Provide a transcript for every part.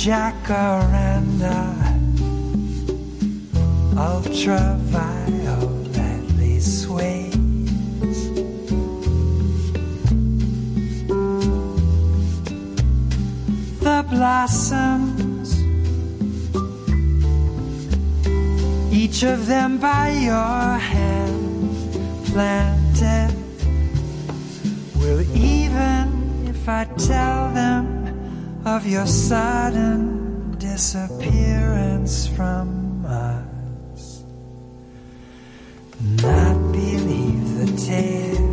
jacaranda, ultravioletly sways. The blossoms, each of them by your hand planted, will even if I tell them of your sudden disappearance from us. Not believe the tale.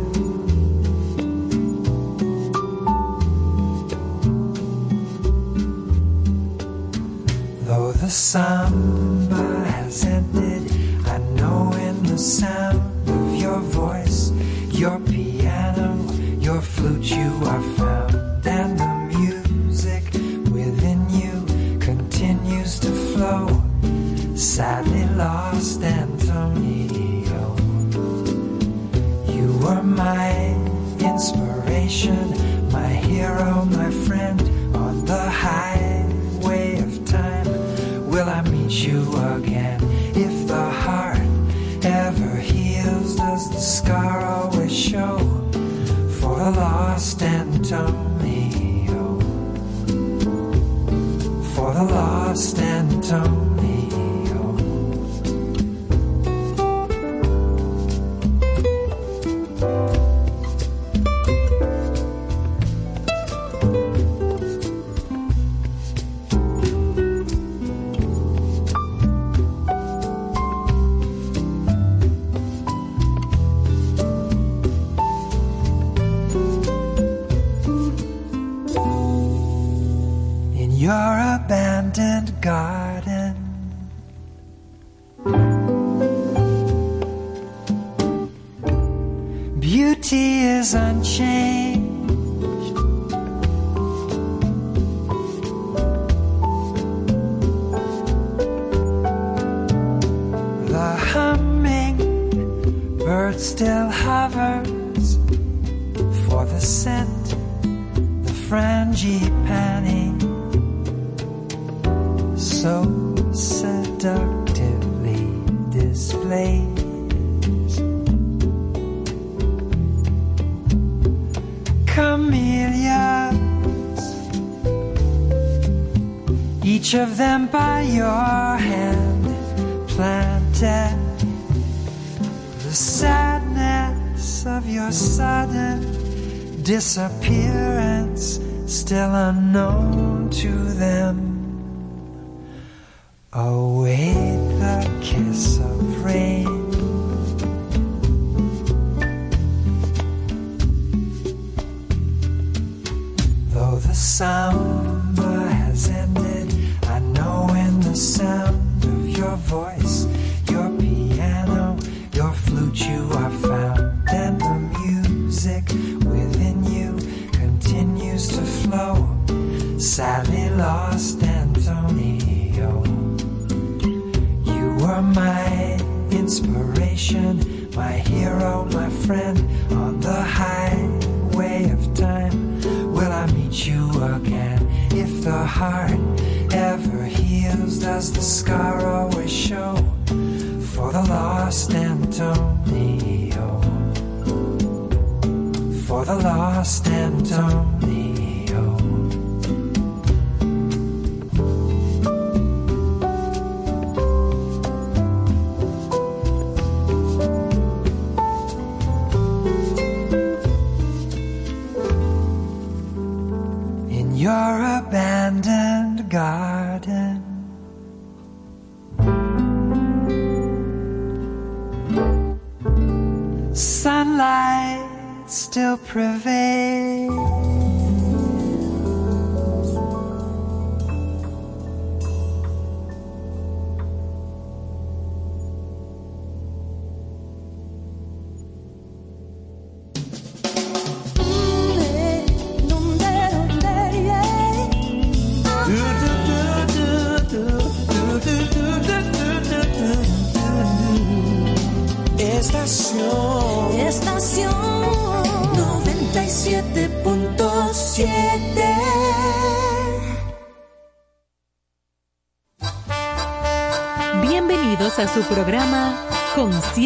Though the samba has ended, I know in the sound of your voice, your piano, your flute, you are found, and the Sadly lost, Antonio. You were my inspiration, my hero, my friend on the highway of time. Will I meet you again? If the heart ever heals, does the scar always show for the lost Antonio? For the lost Antonio. Is unchanged. Each of them by your hand planted. The sadness of your sudden disappearance still unknown to them. The lost Antonio. in your abandoned garden. prevail.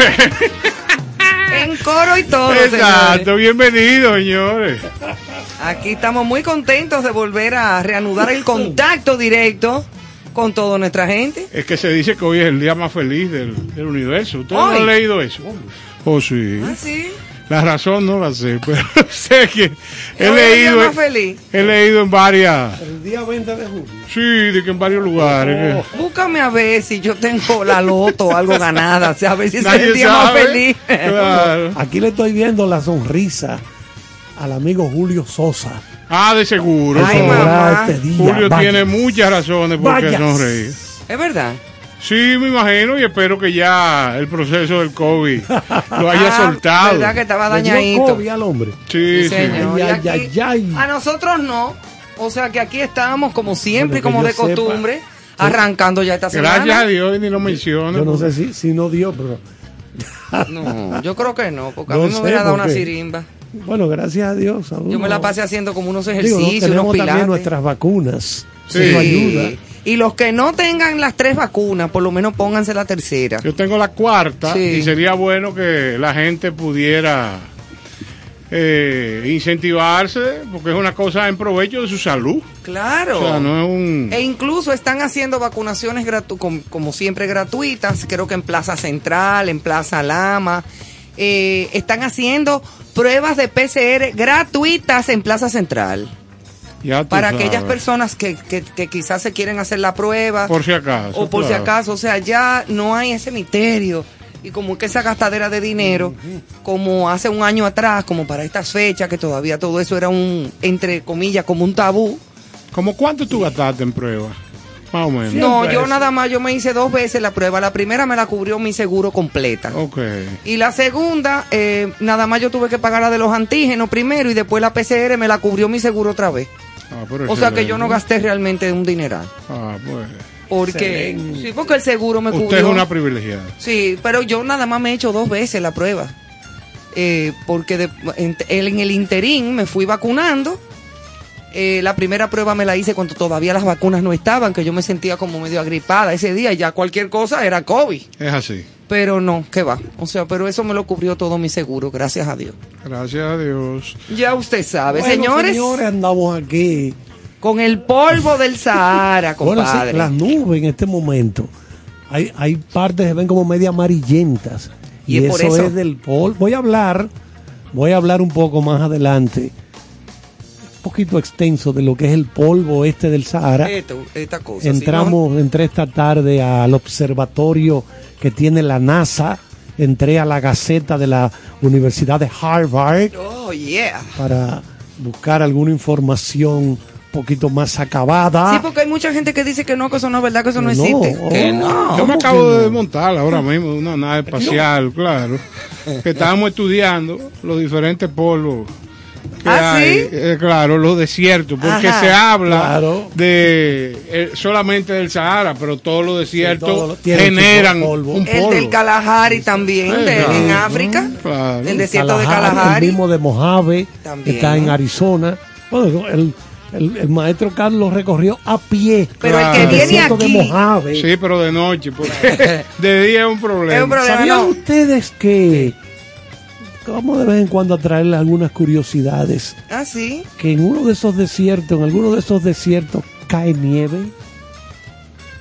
En coro y todo, Exacto, señores. bienvenidos, señores. Aquí estamos muy contentos de volver a reanudar el contacto directo con toda nuestra gente. Es que se dice que hoy es el día más feliz del, del universo. ¿Ustedes no han leído eso? Oh, sí. ¿Ah, sí? La razón no la sé, pero sé que he leído, más feliz. he leído en varias, El día 20 de julio. sí, de que en varios lugares. que- Búscame a ver si yo tengo la loto o algo ganada, o sea, a ver si es el día más feliz. Claro. Aquí le estoy viendo la sonrisa al amigo Julio Sosa. Ah, de seguro. Ay, mamá. Este día. Julio tiene muchas razones por qué sonreír. Es verdad. Sí, me imagino y espero que ya el proceso del COVID lo haya Ah, soltado. ¿Verdad que estaba dañadito? COVID al hombre. Sí, Sí, sí. señor. Ay, Y ay, ay, ay. A nosotros no. O sea que aquí estamos como siempre, Bueno, como de yo sepa. costumbre, arrancando ya esta semana. Gracias a Dios, ni lo menciona. Yo no sé si, si no dio, pero No, yo creo que no, porque a No mí me hubiera dado una sirimba. bueno, gracias a Dios. a Yo me la pasé haciendo como unos Digo, no, ejercicios, tenemos unos también pilates. nuestras vacunas. Sí. Eso ayuda. Y los que no tengan las tres vacunas, por lo menos pónganse la tercera. Yo tengo la cuarta Sí. y sería bueno que la gente pudiera eh, incentivarse porque es una cosa en provecho de su salud. Claro. O sea, no es un... E incluso están haciendo vacunaciones gratu com- como siempre gratuitas, creo que en Plaza Central, en Plaza Lama. Eh, están haciendo pruebas de PCR gratuitas en Plaza Central. Ya Para sabes. aquellas personas que, que- que quizás se quieren hacer la prueba. Por si acaso. o por si acaso, o sea, ya no hay ese misterio y como que esa gastadera de dinero, como hace un año atrás, como para estas fechas, que todavía todo eso era un, entre comillas, como un tabú. ¿Cómo cuánto tú gastaste en pruebas? Más o menos. No, yo nada más, yo me hice dos veces la prueba. La primera me la cubrió mi seguro completa. Ok. Y la segunda, eh, nada más yo tuve que pagar la de los antígenos primero y después la PCR me la cubrió mi seguro otra vez. Ah, O sea que yo no gasté realmente un dineral. Ah, pues. Porque, sí, porque el seguro me Usted cubrió. es una privilegiada. Sí, pero yo nada más me he hecho dos veces la prueba. Eh, porque de- en, en el interín me fui vacunando. Eh, la primera prueba me la hice cuando todavía las vacunas no estaban, que yo me sentía como medio agripada ese día. Ya cualquier cosa era COVID. Es así. Pero no, ¿qué va? O sea, pero eso me lo cubrió todo mi seguro, gracias a Dios. Gracias a Dios. Ya usted sabe, Bueno, señores, señores, andamos aquí. con el polvo del Sahara, Bueno, sí, compadre. las nubes en este momento. Hay, hay partes que se ven como media amarillentas. Y Y, es por eso, es del polvo. Voy a hablar, voy a hablar un poco más adelante, un poquito extenso de lo que es el polvo este del Sahara. Esto- esta cosa. Entramos, entré esta tarde al observatorio que tiene la NASA. Entré a la Gaceta de la Universidad de Harvard Oh, yeah. para buscar alguna información un poquito más acabada. Sí, porque hay mucha gente que dice que no, que eso no es verdad, que eso no. No, existe. oh. Que no. Yo me ¿cómo acabo de desmontar ahora mismo una nave espacial, claro. Que estábamos estudiando los diferentes polvos. Que ¿Ah, hay, sí? eh, claro, los desiertos, porque Ajá. se habla Claro. de eh, solamente del Sahara, pero todos los desiertos generan polvo. un El del Kalahari también, Sí, de- claro. en África. Claro. El desierto de Kalahari. El mismo de Mojave, También. que está en Arizona. Bueno, el, el- el maestro Carlos recorrió a pie. Pero el que el viene desierto de aquí. Mojave. Sí, pero de noche, porque de día es un problema. Es un problema. ¿Sabían no. ustedes que, vamos de vez en cuando a traerles algunas curiosidades, Ah, sí. que en uno de esos desiertos, en alguno de esos desiertos, cae nieve?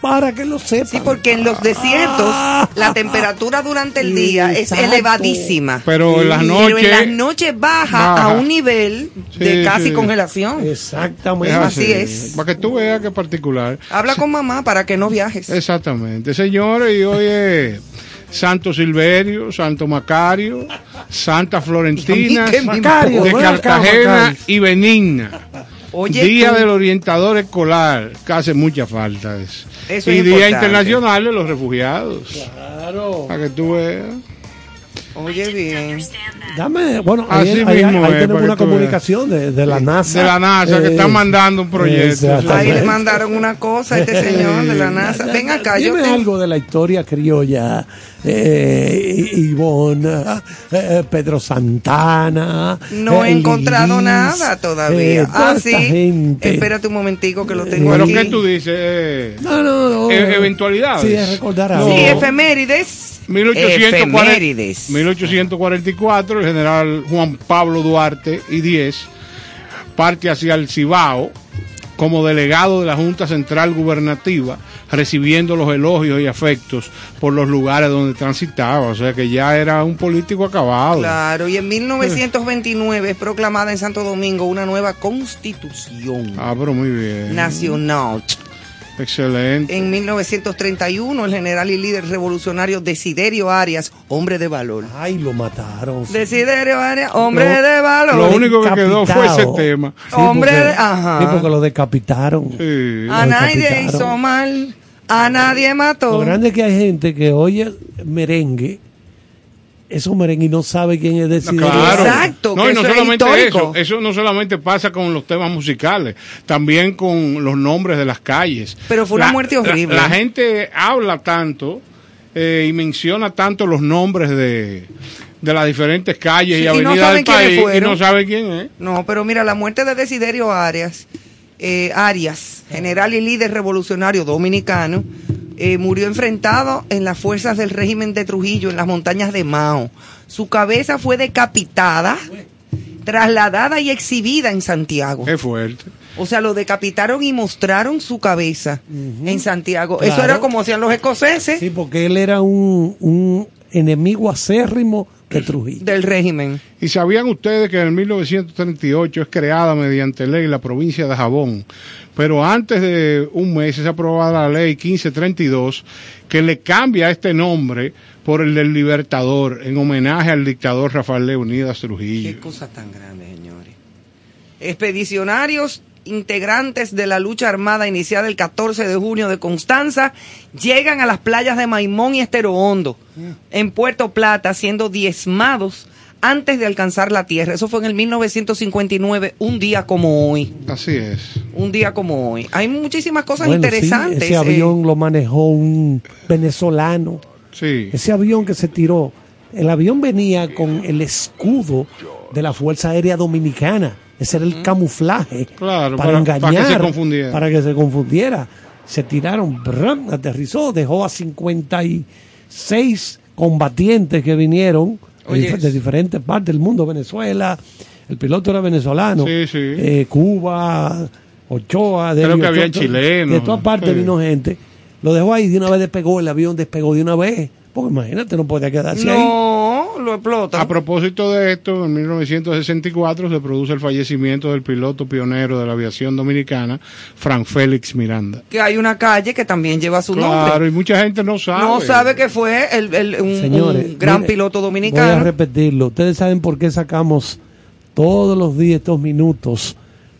para que lo sepan. Sí, porque en los desiertos la temperatura durante el día es elevadísima. Pero en las Pero noches. en las noches baja, Baja. a un nivel de casi sí. congelación. Exactamente. así es. Para que tú veas que es particular. Habla con mamá para que no viajes. Exactamente. Señores, y hoy es Santo Silverio, Santo Macario, Santa Florentina, ¿Y a mí qué me Macario, de Cartagena y Benigna. Oye, Día tú. del orientador escolar, que hace mucha falta eso. Eso y es Día importante. Internacional de los Refugiados. Claro. Para que tú veas. Oye, bien. Dame, bueno, ahí, Así ahí- ahí mismo es, tenemos una comunicación de, de la NASA. De la NASA, que Eh, están mandando un proyecto. Ahí le mandaron una cosa a este señor de la NASA. Ven acá, yo Dime tengo- algo de la historia criolla. Eh, Ivonne, eh, Pedro Santana. No he eh, encontrado nada todavía. eh, toda ah, sí. gente. Espérate un momentico que lo tengo Pero aquí. ¿qué tú dices? Eh, No, no, no. E- eventualidades. Sí, es recordar algo. Sí, efemérides. 1840, Efemérides. 1844, el general Juan Pablo Duarte y 10 parte hacia el Cibao como delegado de la Junta Central Gubernativa, recibiendo los elogios y afectos por los lugares donde transitaba. O sea que ya era un político acabado. Claro, y en 1929 es proclamada en Santo Domingo una nueva constitución Ah, pero muy bien. nacional. Excelente. En 1931 el general y líder revolucionario Desiderio Arias, hombre de valor. Ay, lo mataron. Desiderio Arias, hombre Lo- de valor. Lo único que quedó fue ese tema. Hombre porque- de- ajá. Sí, porque lo decapitaron. Sí. a lo nadie decapitaron. hizo mal, a nadie Lo mató. grande es que hay gente que oye merengue, esos merengue y no sabe quién es Desiderio. Claro. Exacto, No, que y no eso es solamente eso, eso no solamente pasa con los temas musicales, también con los nombres de las calles. Pero fue una muerte horrible. La, la gente habla tanto eh, y menciona tanto los nombres de, de las diferentes calles Sí, y y no avenidas saben del país y no sabe quién es. No, pero mira, la muerte de Desiderio Arias, eh, Arias, general y líder revolucionario dominicano, eh, murió enfrentado en las fuerzas del régimen de Trujillo en las montañas de Mao. Su cabeza fue decapitada, trasladada y exhibida en Santiago. Es fuerte. O sea, lo decapitaron y mostraron su cabeza en Santiago. Eso era como hacían los escoceses Sí, porque él era un, un enemigo acérrimo de Trujillo. del régimen. ¿Y sabían ustedes que en el 1938 es creada mediante ley la provincia de Jabón? Pero antes de un mes es aprobada la ley 1532 que le cambia este nombre por el del Libertador en homenaje al dictador Rafael Leonidas Trujillo. Qué cosa tan grande, señores. Expedicionarios integrantes de la lucha armada iniciada el 14 de junio de Constanza llegan a las playas de Maimón y Estero Hondo, en Puerto Plata, siendo diezmados antes de alcanzar la tierra. Eso fue en el 1959, un día como hoy. Así es. Un día como hoy. Hay muchísimas cosas Bueno, sí, interesantes. ese eh. avión lo manejó un venezolano. Sí. Ese avión que se tiró, el avión venía con el escudo de la Fuerza Aérea Dominicana. Ese era el camuflaje Claro, para, para- para engañar, que se confundiera. para que se confundiera. Se tiraron, brum, aterrizó, dejó a 56 combatientes que vinieron Oye. dif- de diferentes partes del mundo, Venezuela. El piloto era venezolano, Sí, sí. eh, Cuba, Ochoa, Creo de, que había chilenos, De todas partes sí. vino gente. Lo dejó ahí, de una vez despegó, el avión despegó de una vez. Porque imagínate, no podía quedarse ahí. Lo. A propósito de esto, en 1964 se produce el fallecimiento del piloto pionero de la aviación dominicana, Frank Félix Miranda. Que hay una calle que también lleva su Claro, nombre. y mucha gente no sabe. No sabe que fue el, el- un, Señores, un gran mire, piloto Voy a dominicano. repetirlo. Ustedes saben por qué sacamos todos los días estos minutos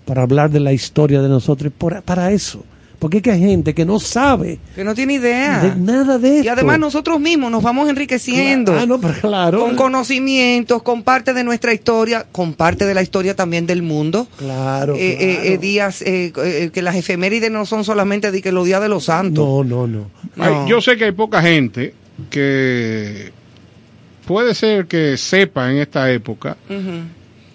para hablar de la historia de nosotros. Y por- para eso. Porque es que hay gente que no sabe Que no tiene idea. de nada de esto. y además nosotros mismos nos vamos enriqueciendo. Ah, no, pero claro. Con conocimientos, con parte de nuestra historia, con parte de la historia también del mundo. Claro, Eh, eh, claro. eh, días eh, eh, que las efemérides no son solamente de que los días de los santos. No, no, no. Yo sé que hay poca gente que puede ser que sepa en esta época Ujú.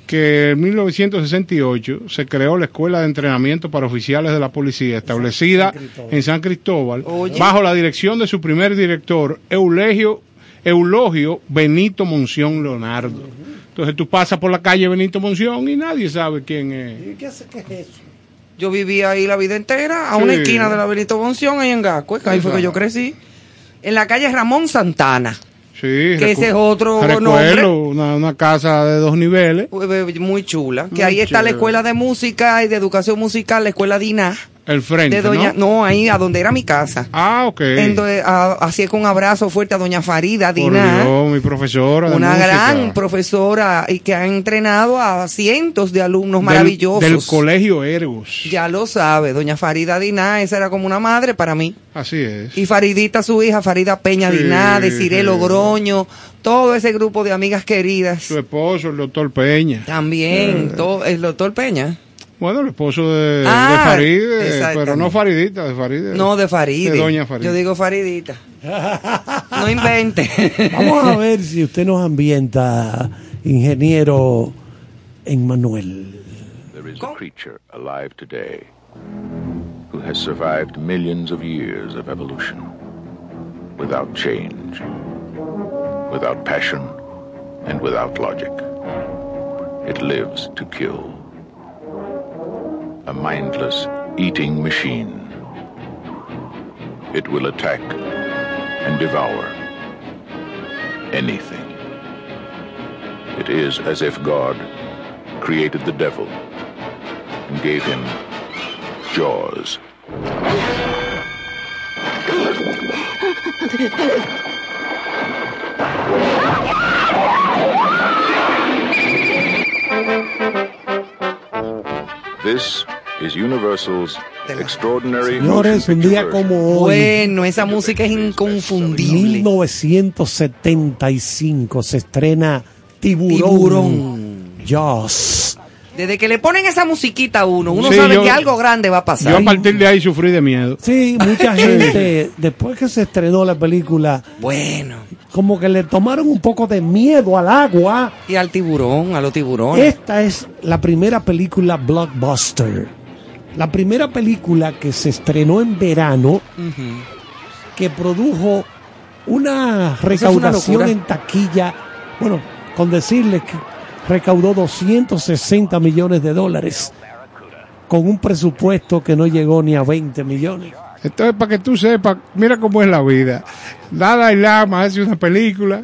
Que en 1968 se creó la Escuela de Entrenamiento para Oficiales de la Policía, establecida en San Cristóbal, Oye. bajo la dirección de su primer director, Eulegio, Eulogio Benito Monción Leonardo. Entonces tú pasas por la calle Benito Monción y nadie sabe quién es. ¿Y qué, es eso? Yo vivía ahí la vida entera, a una esquina de la Benito Bonción, ahí en Gasco, que ahí fue que yo crecí. En la calle Ramón Santana. Sí, Que ese es otro recuerdo, nombre. Una, una casa de dos niveles. Muy chula. Que Muy ahí está la escuela de música y de educación musical, la escuela DINA. El frente, De doña, ¿no? no, ahí a donde era mi casa. Ah, ok. Entonces, así con un abrazo fuerte a doña Farida Diná, Dios, mi profesora. de una música. gran profesora y que ha entrenado a cientos de alumnos Del- maravillosos. Del, colegio Ergos. Ya lo sabe, doña Farida Diná, esa era como una madre para mí. Así es. Y Faridita, su hija, Farida Peña Sí, Diná, Desiree sí. Logroño, todo ese grupo de amigas queridas. Su esposo, el doctor Peña. También, todo, el doctor Peña. Bueno, el esposo de, Ah, de Faride, exactamente. pero no Faridita, de Faride. No, de Faride. De doña Faride. Yo digo Faridita. No invente. Vamos a ver si usted nos ambienta, ingeniero Emmanuel. There is a creature alive today who has survived millions of years of evolution without change, without passion, and without logic. It lives to kill. A mindless eating machine. It will attack and devour anything. It is as if God created the devil and gave him jaws. This is Universal's extraordinary Señores, un día como hoy, Bueno, esa música es inconfundible. 1975, se estrena Tiburón. Tiburón. Jaws. Desde que le ponen esa musiquita a uno, uno Sí, sabe yo- que algo grande va a pasar. Yo a partir de ahí sufrí de miedo. Sí, mucha gente, después que se estrenó la película, Bueno, como que le tomaron un poco de miedo al agua. y al tiburón, a los tiburones. Esta es la primera película blockbuster. La primera película que se estrenó en verano que produjo una recaudación en taquilla, bueno, con decirles que recaudó 260 millones de dólares con un presupuesto que no llegó ni a 20 millones. Entonces, para que tú sepas, mira cómo es la vida. Dalai Lama hace una película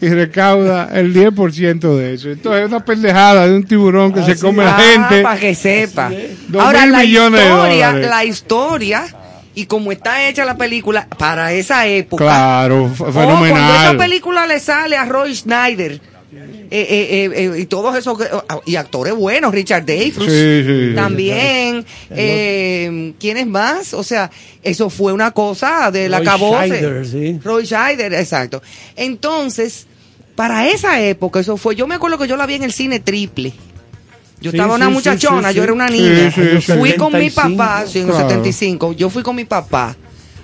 y recauda el 10% de eso. Entonces, es una pendejada de un tiburón que se come la gente. para Ah, que sepa. Ahora, la historia, la historia, y como está hecha la película, para esa época. Claro, f- Oh, cuando esa fenomenal. película le sale a Roy Schneider. Eh, eh, eh, eh, y todos esos que- y actores buenos Richard Dreyfuss Sí, sí, sí. también eh, quiénes más o sea eso fue una cosa de la sí. Roy Scheider exacto entonces para esa época eso fue yo me acuerdo que yo la vi en el cine triple yo Sí, estaba una sí, muchachona, sí, yo era una niña. sí, sí. Fui con mi 75, papá, sí, en el claro. 75. Yo fui con mi papá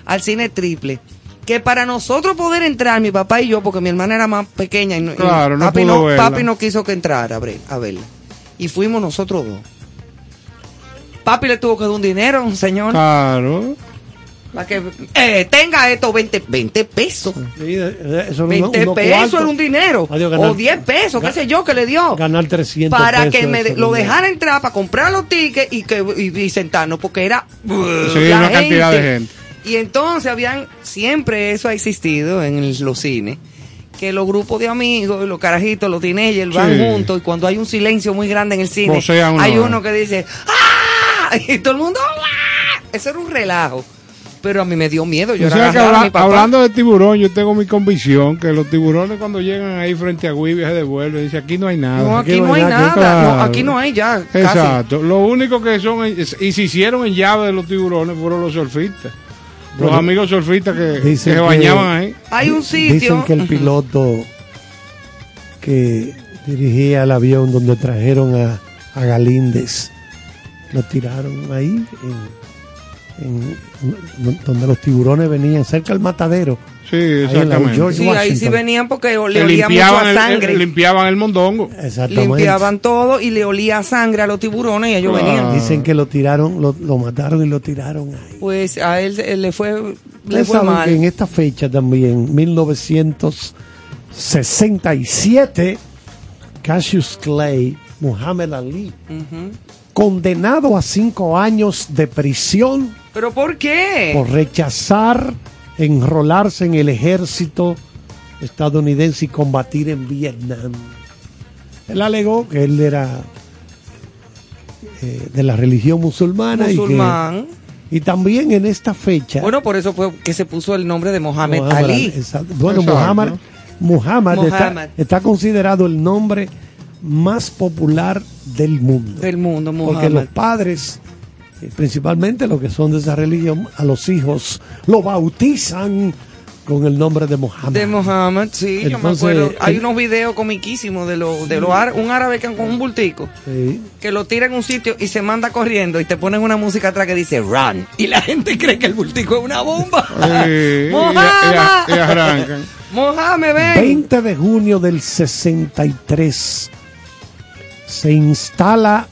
al cine triple. Que para nosotros poder entrar, mi papá y yo, porque mi hermana era más pequeña y, no- y Claro, no papi, pudo no, verla. papi no quiso que entrara a ver- a verla. Y fuimos nosotros dos. Papi le tuvo que dar un dinero a un señor Claro. para que eh, tenga estos 20, 20 pesos. Sí, eh, eso era 20 unos pesos era un dinero. Adiós, ganar- o 10 pesos, qué sé yo, que le dio. Ganar 300 para pesos, que me de- lo dejara entrar para comprar los tickets y que y, y sentarnos porque era Sí, la una cantidad de gente. Y entonces habían siempre eso ha existido en los cines que los grupos de amigos los carajitos los teenagers van Sí. juntos y cuando hay un silencio muy grande en el cine uno, hay uno que dice ¡Ah! y todo el mundo ¡Ah! eso era un relajo pero a mí me dio miedo yo O sea que habla- hablando de tiburón, yo tengo mi convicción que los tiburones cuando llegan ahí frente a Guivia se devuelven. Dice, aquí no hay nada. no aquí no hay nada Claro. no, aquí no hay ya casi. Exacto. Lo único que son, y se hicieron en llave de los tiburones fueron los surfistas. Los amigos surfistas que, que dicen se que- bañaban ahí. hay un Dicen sitio que el piloto que dirigía el avión donde trajeron a, a Galíndez lo tiraron ahí, en, en- donde los tiburones venían, cerca del matadero. Sí, exactamente. Sí, ahí sí venían porque le Que olía mucho a sangre. el- limpiaban el mondongo. Exactamente. Limpiaban todo y le olía a sangre a los tiburones y ellos Claro. venían. Dicen que lo tiraron, lo, lo mataron y lo tiraron ahí. Pues a él, él le fue, le fue mal. que en esta fecha también, 1967, Cassius Clay, Muhammad Ali. Condenado a cinco años de prisión ¿Pero por qué? por rechazar enrolarse en el ejército estadounidense y combatir en Vietnam. Él alegó que él era eh, de la religión musulmana y que- Musulmán. y, también en esta fecha Bueno, por eso fue que se puso el nombre de Mohamed, Muhammad Ali. exacto. Bueno. Muhammad, Muhammad, Muhammad. Está, está considerado el nombre más popular del mundo. Del mundo, Porque los padres, eh, principalmente los que son de esa religión, a los hijos lo bautizan con el nombre de Muhammad. De Mohamed, sí, yo me acuerdo. Hay el- unos videos comiquísimos de, lo, de los ára- un árabe que con un bultico Sí. que lo tira en un sitio y se manda corriendo y te ponen una música atrás que dice run y la gente cree que el bultico es una bomba. Y- Mohamed. y- y arrancan. Mohamed, ven. 20 de junio del 63 se instala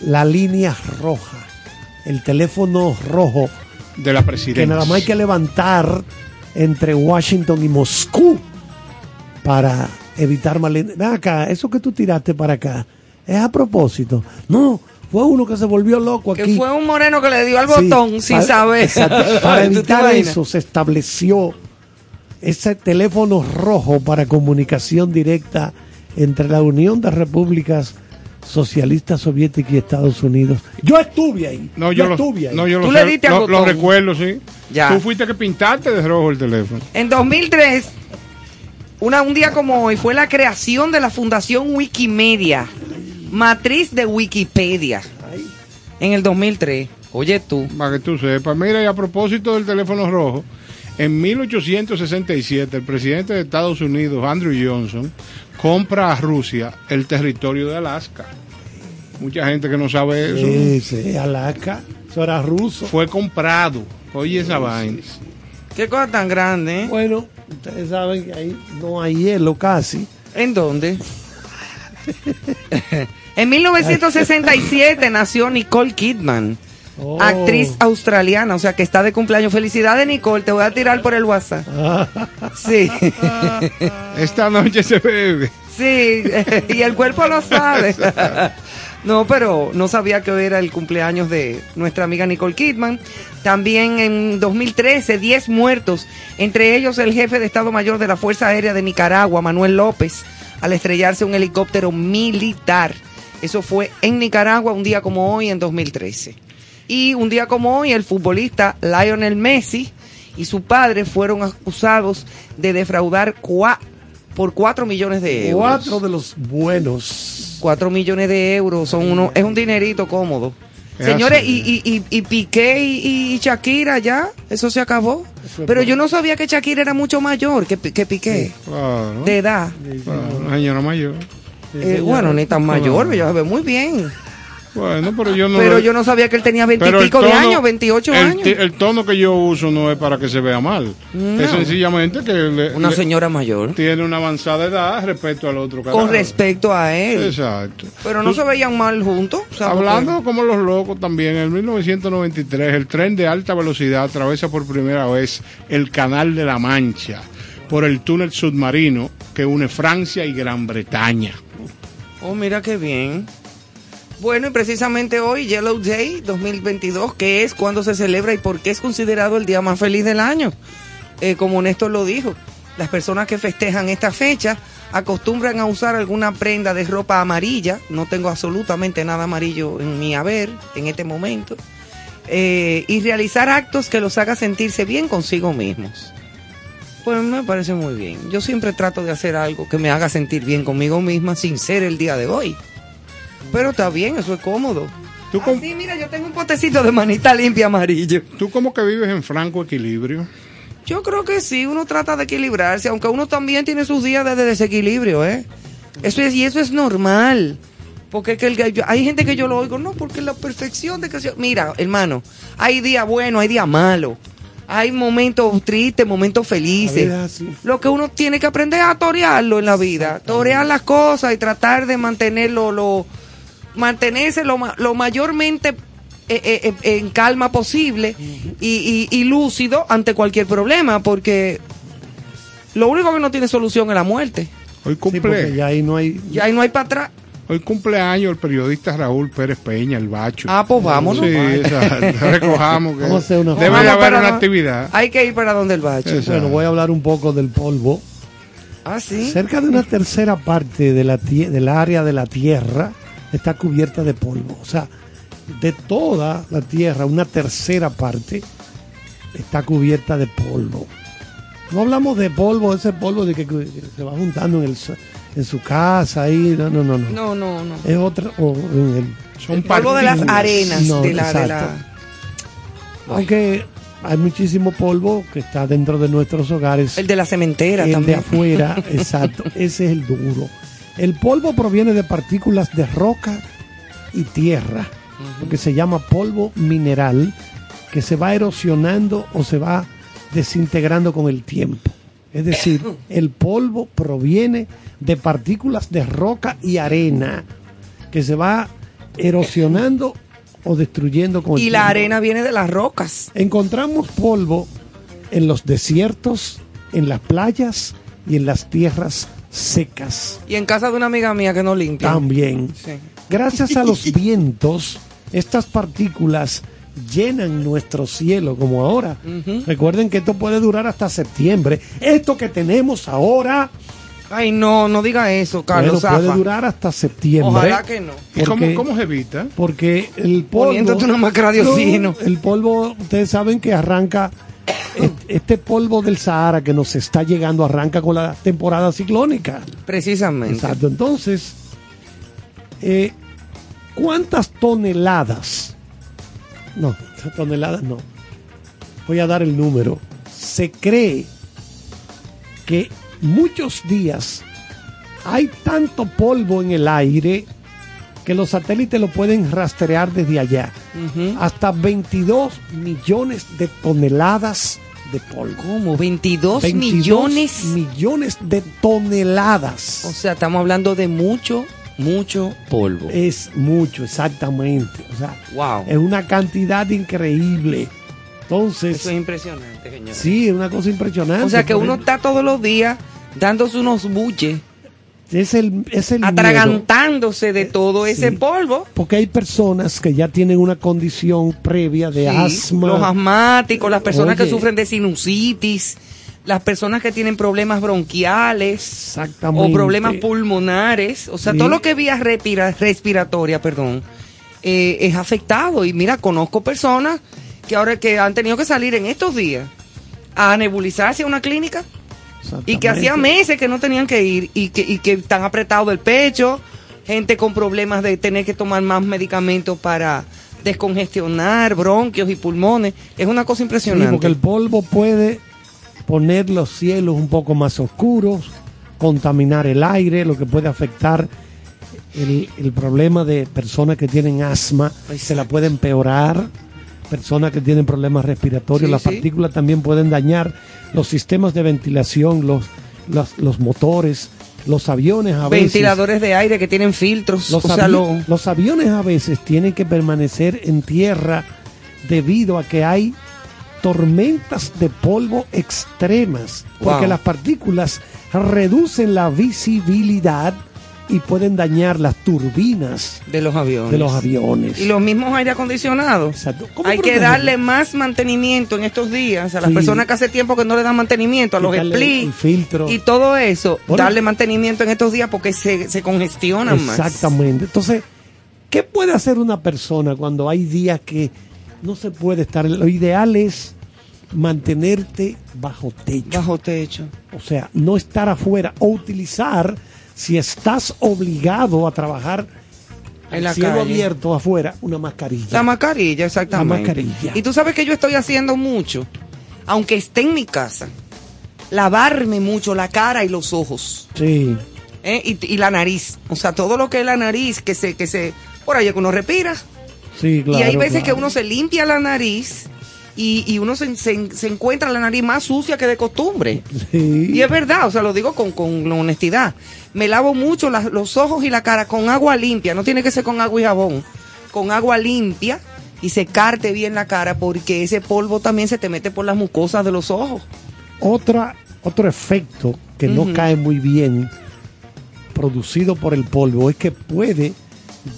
la línea roja, el teléfono rojo De la presidencia. que nada más hay que levantar entre Washington y Moscú para evitar malen... Ven acá, eso que tú tiraste para acá, es a propósito. No, fue uno que se volvió loco Que aquí. fue un moreno que le dio al Sí, botón sin para- saber. exacto, para ¿Tú te evitar eso se estableció ese teléfono rojo para comunicación directa entre la Unión de Repúblicas Socialistas Soviéticas y Estados Unidos. Yo estuve ahí. No, yo, lo, estuve ahí. no, yo lo, Tú le diste al lo, lo recuerdo, sí. Ya. Tú fuiste que pintaste de rojo el teléfono. En 2003, una, un día como hoy, fue la creación de la Fundación Wikimedia, matriz de Wikipedia. En el 2003. Oye tú. Para que tú sepas. Mira, y a propósito del teléfono rojo, en 1867 el presidente de Estados Unidos, Andrew Johnson, compra a Rusia el territorio de Alaska. Mucha gente que no sabe eso. Sí, sí, Alaska. Eso era ruso. Fue comprado. Oye esa vaina. Qué cosa tan grande, ¿eh? Bueno, ustedes saben que ahí no hay hielo casi. ¿En dónde? en 1967 nació Nicole Kidman, Oh. actriz australiana, o sea que está de cumpleaños. Felicidades, Nicole, te voy a tirar por el WhatsApp. Sí, Esta noche se bebe. sí, y el cuerpo lo sabe. No, pero no sabía que hoy era el cumpleaños de nuestra amiga Nicole Kidman. También en 2013, 10 muertos, entre ellos el jefe de Estado Mayor de la Fuerza Aérea de Nicaragua, Manuel López, al estrellarse un helicóptero militar. Eso fue en Nicaragua un día como hoy, en 2013. Y un día como hoy, el futbolista Lionel Messi y su padre fueron acusados de defraudar cua- por 4 millones de euros. Cuatro de los buenos. 4 millones de euros son uno, es un dinerito cómodo. Es Señores, y, y, y, y Piqué y, y Shakira ya, eso se acabó. Eso Pero yo no sabía que Shakira era mucho mayor que, que Piqué, Claro. de edad. Claro, una señora mayor. Eh, bueno, ni tan mayor, ella se ve muy bien. Bueno, pero yo no. Pero yo no sabía que él tenía veintipico de años, 28 el, años. el tono que yo uso no es para que se vea mal. No. Es sencillamente que le- Una le- señora mayor. tiene una avanzada edad respecto al otro carajo. Con respecto a él. Exacto. Pero no Tú- se veían mal juntos. Hablando como los locos también, en 1993 el tren de alta velocidad atraviesa por primera vez el Canal de la Mancha por el túnel submarino que une Francia y Gran Bretaña. Oh, mira qué bien. Bueno, y precisamente hoy, Yellow Day 2022, que es cuando se celebra y por qué es considerado el día más feliz del año. Eh, como Néstor lo dijo, las personas que festejan esta fecha acostumbran a usar alguna prenda de ropa amarilla. No tengo absolutamente nada amarillo en mi haber en este momento. Eh, y realizar actos que los haga sentirse bien consigo mismos. Pues me parece muy bien. Yo siempre trato de hacer algo que me haga sentir bien conmigo misma sin ser el día de hoy. Pero está bien, eso es cómodo. ¿Tú, com- Sí, mira, yo tengo un potecito de manita limpia amarillo. tú como que vives en franco equilibrio. Yo creo que sí, uno trata de equilibrarse, aunque uno también tiene sus días de desequilibrio, ¿eh? Eso es, y eso es normal. Porque es que el, yo- hay gente que yo lo oigo, no, porque la perfección de que se... Mira, hermano, hay días buenos, hay días malos. Hay momentos tristes, momentos felices. es. Lo que uno tiene que aprender a torearlo en la vida, torear las cosas y tratar de mantenerlo, lo, mantenerse lo, lo mayormente eh, eh, eh, en calma posible y, y- y lúcido ante cualquier problema, porque lo único que no tiene solución es la muerte. Hoy Sí, cumple, ya ahí no hay. Y ahí no hay para atrás. Hoy cumpleaños el periodista Raúl Pérez Peña, el bacho. Ah, pues vámonos. Sí, exacto. recojamos que Vamos a hacer una debe de haber una actividad. Hay que ir para donde el bacho. Exacto. Bueno, voy a hablar un poco del polvo. Ah, sí. Cerca de una tercera parte de la tie- del área de la Tierra está cubierta de polvo. O sea, de toda la Tierra, una tercera parte está cubierta de polvo. No hablamos de polvo, ese polvo de que, que se va juntando en, el, su- en su casa ahí. No, no, no. no. No, no, no. Es otra. o en el- Son El polvo de las arenas No, de la, de la- aunque hay muchísimo polvo que está dentro de nuestros hogares. el de la cementera el de también. afuera, exacto, ese es el duro. El polvo proviene de partículas de roca y tierra, lo que se llama polvo mineral, que se va erosionando o se va desintegrando con el tiempo. Es decir, el polvo proviene de partículas de roca y arena, que se va erosionando o destruyendo con el Y la tiempo. arena viene de las rocas. Encontramos polvo en los desiertos, en las playas y en las tierras secas Y en casa de una amiga mía que no limpia. también. Sí. Gracias a los vientos, estas partículas llenan nuestro cielo como ahora. Recuerden que esto puede durar hasta septiembre. Esto que tenemos ahora Ay, no, no diga eso, Carlos. bueno, puede durar hasta septiembre. Ojalá que no. ¿Y cómo, cómo se evita? Porque el polvo. Poniéndote una máscara de No, oxígeno. el polvo, ustedes saben que arranca. Et- Este polvo del Sahara que nos está llegando arranca con la temporada ciclónica. Precisamente. Exacto. Entonces, eh, ¿cuántas toneladas? No, toneladas no. Voy a dar el número. Se cree que muchos días hay tanto polvo en el aire que los satélites lo pueden rastrear desde allá. Hasta 22 millones de toneladas de polvo. ¿Cómo? 22, 22 millones. millones de toneladas. O sea, estamos hablando de mucho, mucho polvo. Es mucho, exactamente. O sea, Wow. es una cantidad increíble. Entonces, Eso es impresionante, señor. sí, es una cosa impresionante. O sea, que uno está todos los días dándose unos buches, es el, es el miedo. atragantándose de todo ese polvo. Porque hay personas que ya tienen una condición previa de Sí, asma. Los asmáticos, las personas que sufren de sinusitis, las personas que tienen problemas bronquiales o problemas pulmonares, o sea, Sí. todo lo que es vía respira- respiratoria, perdón, eh, es afectado. Y mira, conozco personas que ahora que han tenido que salir en estos días a nebulizarse a una clínica y que hacía meses que no tenían que ir y que, y que están apretados del pecho, gente con problemas de tener que tomar más medicamentos para descongestionar bronquios y pulmones. Es una cosa Sí, impresionante. porque el polvo puede poner los cielos un poco más oscuros, contaminar el aire, lo que puede afectar el, el problema de personas que tienen asma, se la puede empeorar. Personas que tienen problemas respiratorios, Sí, las sí. partículas también pueden dañar los sistemas de ventilación, los, los, los motores, los aviones a veces. Ventiladores de aire que tienen filtros. Los, o sea, avi- lo- los aviones a veces tienen que permanecer en tierra debido a que hay tormentas de polvo extremas, porque Wow. las partículas reducen la visibilidad y pueden dañar las turbinas de los aviones. de los aviones. Y los mismos aire acondicionados. Exacto. ¿Cómo Hay que darle más mantenimiento en estos días a las Sí. personas que hace tiempo que no le dan mantenimiento, a los Quitarle split el filtro. y todo eso. Bueno. darle mantenimiento en estos días porque se, se congestionan más. Exactamente. Entonces, ¿qué puede hacer una persona cuando hay días que no se puede estar? Lo ideal es mantenerte bajo techo. Bajo techo. O sea, no estar afuera o utilizar, si estás obligado a trabajar En la cielo calle. abierto afuera, una mascarilla. La mascarilla, exactamente. La mascarilla. Y tú sabes que yo estoy haciendo mucho, aunque esté en mi casa, lavarme mucho la cara y los ojos. sí, ¿eh? Y, y la nariz. O sea, todo lo que es la nariz, que se, que se, por ahí es que uno respira. sí, claro. y hay veces claro. que uno se limpia la nariz y, y uno se, se- se encuentra la nariz más sucia que de costumbre. Sí. Y es verdad, o sea, lo digo con, con honestidad. Me lavo mucho los ojos y la cara con agua limpia, no tiene que ser con agua y jabón, con agua limpia y secarte bien la cara porque ese polvo también se te mete por las mucosas de los ojos. Otra, otro efecto que no cae muy bien producido por el polvo es que puede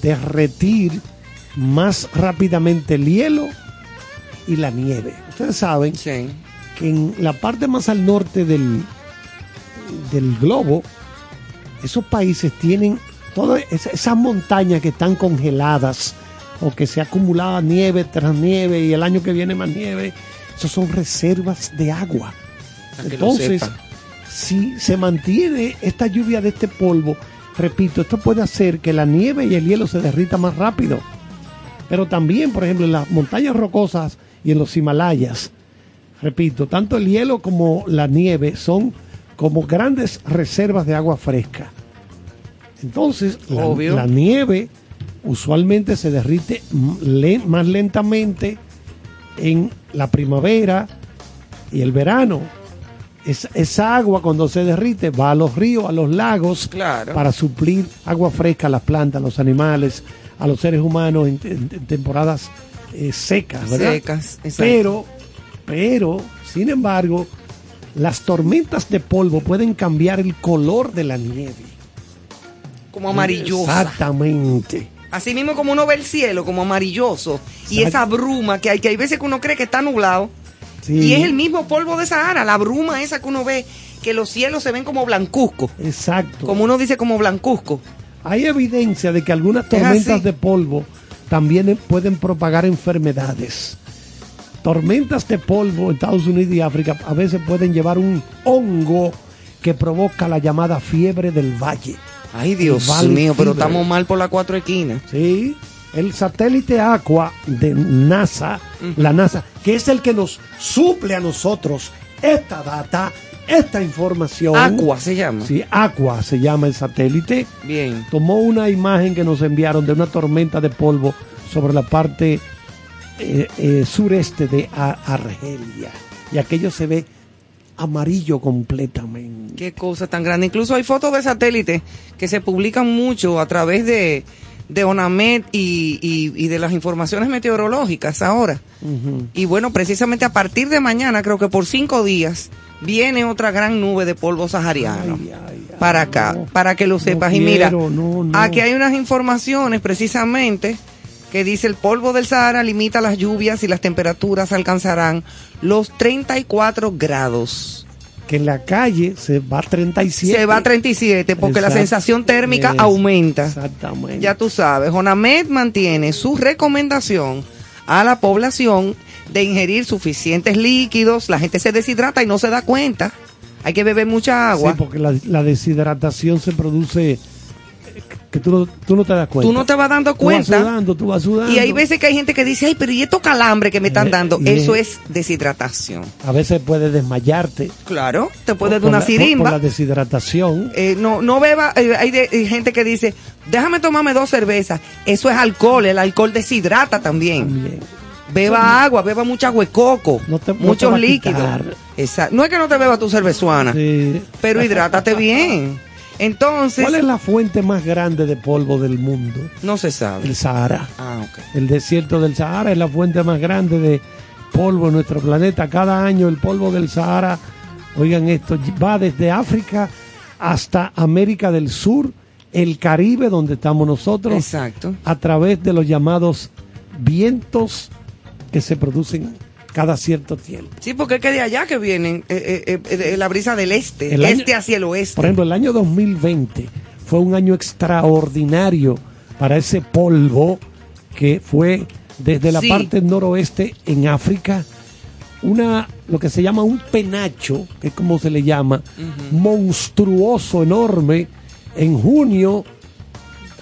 derretir más rápidamente el hielo y la nieve. Ustedes saben Sí. que en la parte más al norte del, del globo, esos países tienen todas esa- esas montañas que están congeladas o que se acumulaba nieve tras nieve y el año que viene más nieve, esos son reservas de agua. Entonces, si se mantiene esta lluvia de este polvo, repito, esto puede hacer que la nieve y el hielo se derrita más rápido. Pero también, por ejemplo, en las montañas rocosas y en los Himalayas, repito, tanto el hielo como la nieve son como grandes reservas de agua fresca. Entonces, la, nieve usualmente se derrite más lentamente en la primavera y el verano. Es- esa agua cuando se derrite va a los ríos, a los lagos, Claro. para suplir agua fresca a las plantas, a los animales, a los seres humanos en, en- en temporadas eh, secas, ¿verdad? Secas, exacto. Pero, pero, sin embargo, las tormentas de polvo pueden cambiar el color de la nieve. Como amarillosa. Exactamente. Así mismo como uno ve el cielo, como amarilloso. Y esa bruma que hay, que hay veces que uno cree que está nublado. Sí. Y es el mismo polvo de Sahara, la bruma esa que uno ve, que los cielos se ven como blancuzco. Exacto. Como uno dice como blancuzco. Hay evidencia de que algunas tormentas de polvo también pueden propagar enfermedades. Tormentas de polvo en Estados Unidos y África a veces pueden llevar un hongo que provoca la llamada fiebre del valle. Ay, Dios mío, pero estamos mal por las cuatro esquinas. Sí, el satélite Aqua de NASA, la NASA, que es el que nos suple a nosotros esta data, esta información. Aqua se llama. Sí, Aqua se llama el satélite. Bien. Tomó una imagen que nos enviaron de una tormenta de polvo sobre la parte eh, eh, sureste de Argelia. Y aquello se ve amarillo completamente. Qué cosa tan grande. Incluso hay fotos de satélite que se publican mucho a través de, de ONAMED y, y- y de las informaciones meteorológicas ahora. Y bueno, precisamente a partir de mañana, creo que por cinco días, viene otra gran nube de polvo sahariano. Ay, ay, ay, para acá, no. para que lo No sepas. y mira, no, aquí hay unas informaciones precisamente que dice el polvo del Sahara limita las lluvias y las temperaturas alcanzarán los 34 grados. Que en la calle se va a 37. Se va a 37 porque la sensación térmica Es- aumenta. Exactamente. Ya tú sabes, Jonamed mantiene su recomendación a la población de ingerir suficientes líquidos. La gente se deshidrata y no se da cuenta. Hay que beber mucha agua. Sí, porque la, la deshidratación se produce eh, que tú no, tú no te das cuenta. Tú no te vas dando Tú vas cuenta. sudando, tú vas sudando. Y hay veces que hay gente que dice, ay, pero ¿y estos calambres que me están Eh, dando? Eso es- es deshidratación. A veces puedes desmayarte. Claro, te puede dar una la- por- sirimba. Por, la deshidratación. Eh, no, no beba, eh, hay de- gente que dice, déjame tomarme dos cervezas. Eso es alcohol, el alcohol deshidrata también. También. Beba agua, beba mucha agua de coco, No te- no te muchos a líquidos. Esa- No es que no te beba tu cervezuana, Sí. pero hidrátate bien. Entonces, ¿Cuál es la fuente más grande de polvo del mundo? no se sabe. El Sahara. Ah. El desierto del Sahara es la fuente más grande de polvo en nuestro planeta. Cada año el polvo del Sahara, oigan esto, va desde África hasta América del Sur, el Caribe, donde estamos nosotros, Exacto. a través de los llamados vientos que se producen cada cierto tiempo. Sí, porque es que de allá que vienen eh, eh, eh, la brisa del este, El año- este hacia el oeste. Por ejemplo, el año 2020 fue un año extraordinario para ese polvo que fue desde la Sí. parte noroeste en África, una lo que se llama un penacho, que es como se le llama, monstruoso, enorme, en junio,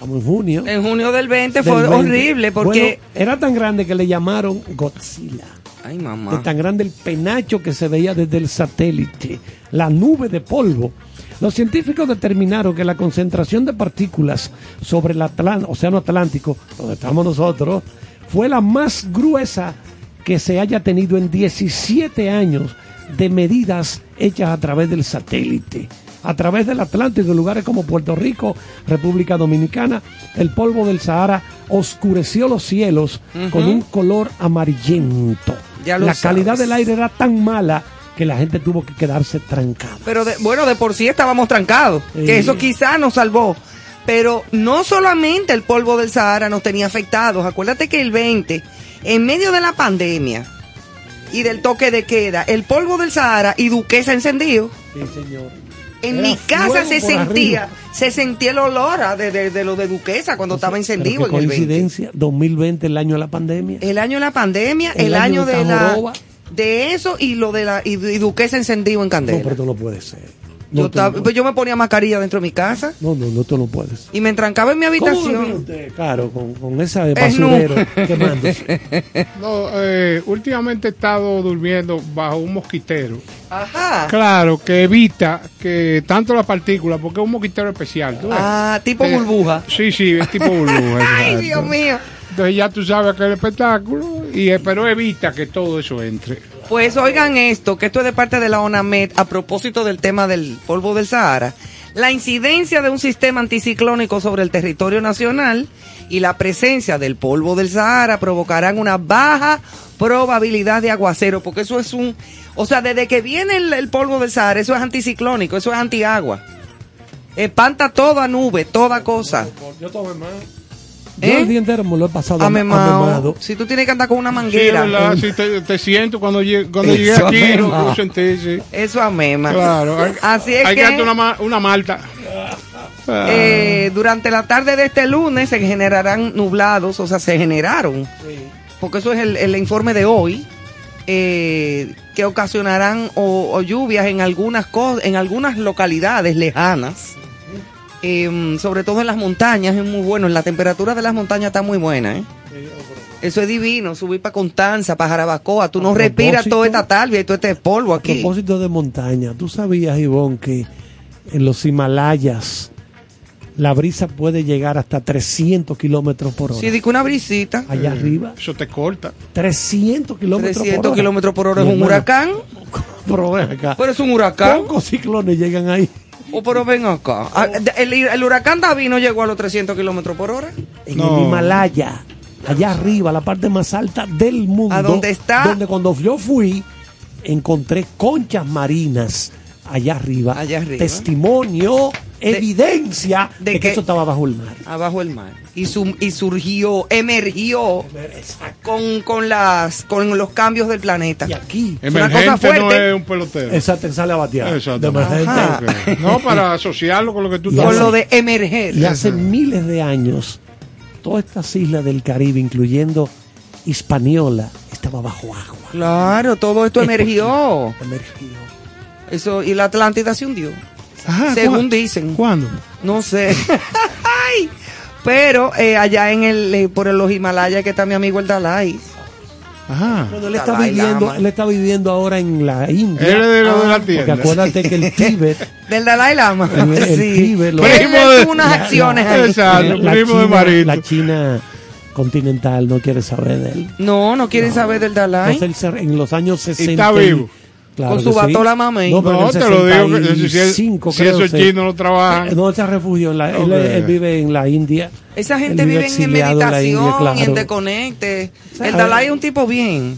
estamos en junio. en junio del 20 del fue 20. horrible porque... Bueno, era tan grande que le llamaron Godzilla. Ay, de mamá. tan grande el penacho que se veía desde el satélite, la nube de polvo. Los científicos determinaron que la concentración de partículas sobre el Océano Atlántico, donde estamos nosotros, fue la más gruesa que se haya tenido en 17 años de medidas hechas a través del satélite. A través del Atlántico, en lugares como Puerto Rico, República Dominicana, el polvo del Sahara oscureció los cielos con un color amarillento. Ya la calidad del aire era tan mala que la gente tuvo que quedarse trancada. Pero de- bueno, de por sí estábamos trancados, que eso quizás nos salvó. Pero no solamente el polvo del Sahara nos tenía afectados. Acuérdate que el 20, en medio de la pandemia y del toque de queda, el polvo del Sahara y Duquesa encendido. Sí, señor. En Era mi casa se sentía, arriba. se sentía el olor a de, de- de lo de Duquesa cuando estaba encendido Pero en qué el 20. coincidencia, 2020, el año de la pandemia. El año de la pandemia, El el, año año, de de la de eso y lo de la y, y Duquesa encendido en no, candela. pero esto no puede ser. Yo, No, no, pues yo me ponía mascarilla dentro de mi casa no, no, no, esto no puede ser. y me entrancaba en mi ¿Cómo vive habitación. usted, Claro, con, con ese Es basurero quemándose. No, eh, últimamente he estado durmiendo bajo un mosquitero. Ajá. Claro, que evita que tanto las partículas, porque es un mosquitero especial. ¿tú ves? Ah, tipo Eh, burbuja. Sí, sí, es tipo burbuja. Ay, exacto. Dios mío. Entonces ya tú sabes que el espectáculo, y, eh, pero evita que todo eso entre. Pues oigan esto, que esto es de parte de la ONAMED a propósito del tema del polvo del Sahara. La incidencia de un sistema anticiclónico sobre el territorio nacional y la presencia del polvo del Sahara provocarán una baja probabilidad de aguacero, porque eso es un... O sea, desde que viene el, polvo del Sahara, eso es anticiclónico, eso es antiagua. Espanta toda nube, toda cosa. Yo tomé más. ¿Eh? Yo el día entero me lo he pasado Amemao. amemado. Si tú tienes que andar con una Sí, manguera, verdad, sí, te, te siento cuando, llegue, cuando llegué Eso, aquí, lo sentí, sí. eso amema. Claro, hay, Así es hay que... darte una, una malta. Ah. Eh, durante la tarde de este lunes se generarán nublados, o sea, se generaron, porque eso es el, el informe de hoy, eh, que ocasionarán o, o lluvias en algunas en algunas localidades lejanas, em, sobre todo en las montañas, es muy bueno, la temperatura de las montañas está muy buena, ¿eh? Eso es divino, subir para Constanza, para Jarabacoa, tú no A respiras toda esta talvia y todo este polvo A aquí. propósito de montaña, ¿tú sabías, Ivonne, que en los Himalayas la brisa puede llegar hasta 300 kilómetros por hora? Sí, di que una brisita, Allá arriba, Eso te corta. 300 kilómetros por 300 hora. kilómetros por hora es un huracán, Pero acá. pero es un huracán. Pocos ciclones llegan ahí. Oh, pero ven acá. Ah, El, el huracán David no llegó a los 300 kilómetros por hora. En No. el Himalaya, allá arriba, la parte más alta del mundo. ¿A dónde está? Donde cuando yo fui, encontré conchas marinas allá arriba. Allá arriba. Testimonio, evidencia de, de que, que- eso estaba bajo el mar. Abajo el mar. Y, su- y surgió, emergió con, con, las, con los cambios del planeta. Y aquí, una cosa Emergente no fuerte. es un pelotero. esa te sale a batear. Exacto. Emergente. No, para asociarlo con lo que tú Con lo de emerger. Y hace miles de años, todas estas islas del Caribe, incluyendo Hispaniola, estaba bajo agua. Claro, todo esto emergió. Emergió. Eso, y la Atlántida se hundió. Ajá, según ¿cuá- dicen. ¿Cuándo? No sé. Ay. Pero eh, allá en el, eh, por los Himalayas que está mi amigo el Dalai. Ajá. Bueno, él está, Dalai viviendo, Lama. él está viviendo ahora en la India. Él es de lo de la Porque tienda. acuérdate que el Tíbet, Del Dalai Lama. el, el sí. Tíbet, lo- Él Primo de- tuvo unas la- acciones la- ahí. Exacto, la primo de China- Marito. La China continental no quiere saber de él. No, no quieren saber del Dalai. Entonces, él en los años 60. está vivo. Claro Con su que sí. batola mamey. No, pero No, en el te lo digo, que si, 65, si creo, esos se- chinos no trabajan. Eh, No, se refugió. En la, él- vive en la India. Esa gente vive en meditación India, claro. y en desconecte. sea, el Dalai es un tipo bien.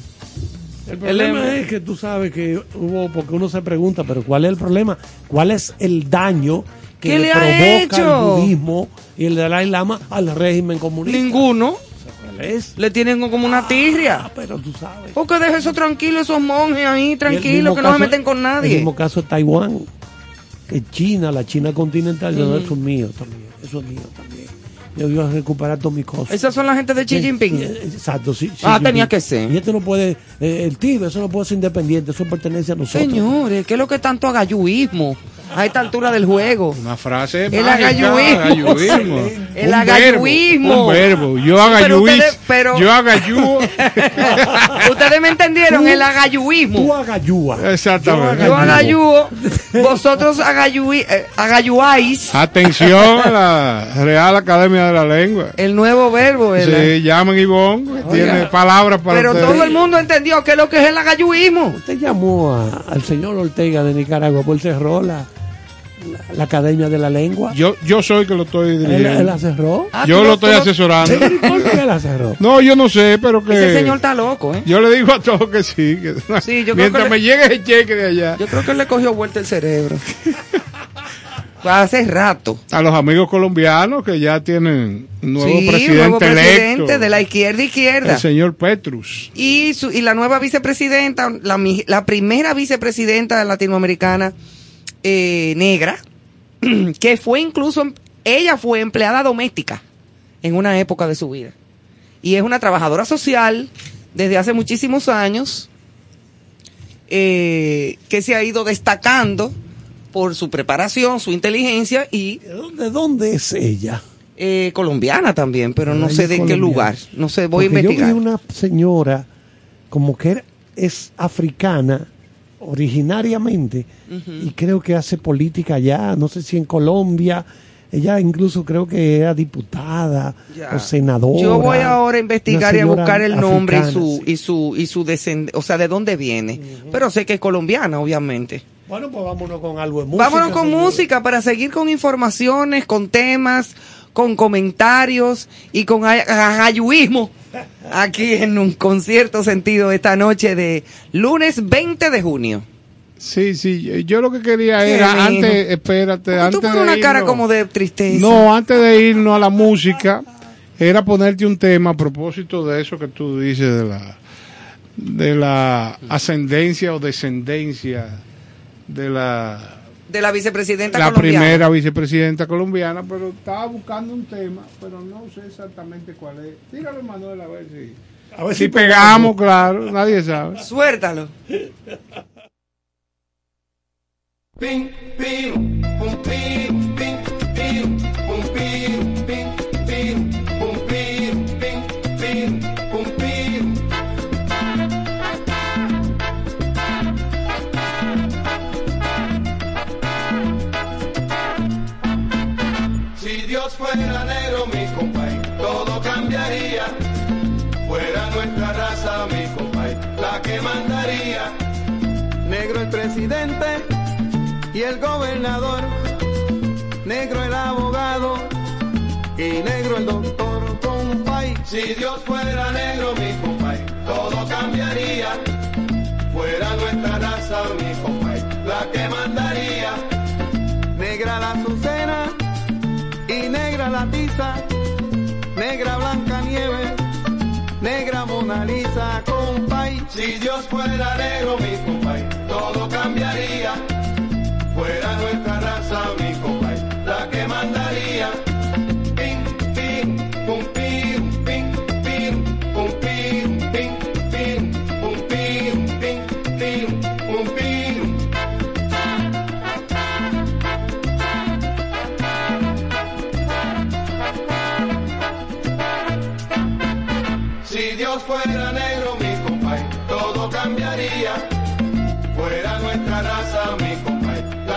El problema es que tú sabes que hubo, porque uno se pregunta, pero ¿cuál es el problema? ¿Cuál es el daño que ¿Qué le, le ha provoca hecho? el budismo y el Dalai Lama al régimen comunista? Ninguno. ¿Cuál es? Le tienen como una Ah, tirria. pero tú sabes. Porque deja eso tranquilo, esos monjes ahí, el tranquilos, que no se meten con El nadie. mismo caso de Taiwán, que China, la China continental, no, Ujú. eso es mío también, eso es mío también. Yo iba a recuperar todas mis cosas. Esas son la gente de Xi Jinping. sí, Exacto, sí. Xi Ah, Jinping. tenía que ser. Y esto no puede, eh, el Tíbet, eso no puede ser independiente, eso pertenece a nosotros. Señores, ¿qué es lo que es tanto agayuismo a esta altura del juego? Una frase El agayuismo. El agayuismo. Un verbo. Yo Sí, pero agayuís. ustedes- pero- Yo agayú. Ustedes me entendieron, Tú- el agayuismo. Tú agayúa. Exactamente. Yo agayúo, vosotros agayuí- eh, agayuáis Atención a la Real Academia de la Lengua. el nuevo verbo, ¿verdad? Se llaman Ivonne, tiene palabras para Pero ustedes. todo el mundo entendió qué es lo que es el agayuismo. Usted llamó a- al señor Ortega de Nicaragua por Cerrola. La, Academia de la Lengua. Yo, yo soy que lo estoy Él, dirigiendo. él la cerró. Ah, yo lo estoy asesorando. Pero, ¿y ¿Por qué la cerró? No, yo no sé, pero que. Ese señor está loco, ¿eh? Yo le digo a todos que sí. que- Sí, yo creo mientras que me le- llegue ese cheque de allá. Yo creo que él le cogió vuelta el cerebro. Hace rato. A los amigos colombianos que ya tienen nuevo sí, presidente nuevo presidente electo. de la izquierda izquierda. El señor Petrus. Y, su, y la nueva vicepresidenta, la, mi- la primera vicepresidenta latinoamericana eh, negra, que fue incluso, ella fue empleada doméstica en una época de su vida. Y es una trabajadora social desde hace muchísimos años, eh, que se ha ido destacando por su preparación, su inteligencia y ¿De dónde, es ella? eh, colombiana también, pero no Ay, sé de qué lugar. No sé, voy Porque a investigar. Yo vi una señora como que era- es africana originariamente y creo que hace política allá, no sé si en Colombia. Ella incluso creo que era diputada Ya. o senadora. Yo voy ahora a investigar y a buscar el nombre y su sí. y su y su descendencia, o sea, de dónde viene. Pero sé que es colombiana, obviamente. Bueno, pues vámonos con algo de música. Vámonos con señor. música para seguir con informaciones, con temas, con comentarios y con ay- ajayuismo aquí en un concierto sentido esta noche de lunes 20 de junio. Sí, sí. Yo lo que quería ¿Qué, era, antes, espérate, antes tú pones de una cara como de tristeza. No, antes de irnos a la música, era ponerte un tema a propósito de eso que tú dices de la de la ascendencia o descendencia de la de la vicepresidenta la colombiana. primera vicepresidenta colombiana, pero estaba buscando un tema, pero no sé exactamente cuál es. Dígalo, Manuel, a ver si, A ver si pegamos, claro, nadie sabe. Suéltalo. Ping, ping, ping, ping, Dios fuera negro, mi compay, todo cambiaría. Fuera nuestra raza, mi compay, la que mandaría. Negro el presidente y el gobernador, negro el abogado y negro el doctor, compay. Si Dios fuera negro, mi compay, todo cambiaría. Fuera nuestra raza, mi compay, la que mandaría. Negra la la negra blanca nieve, negra Mona Lisa, compay. Si Dios fuera negro, mi compay, todo cambiaría. Fuera nuestra raza, mi compay,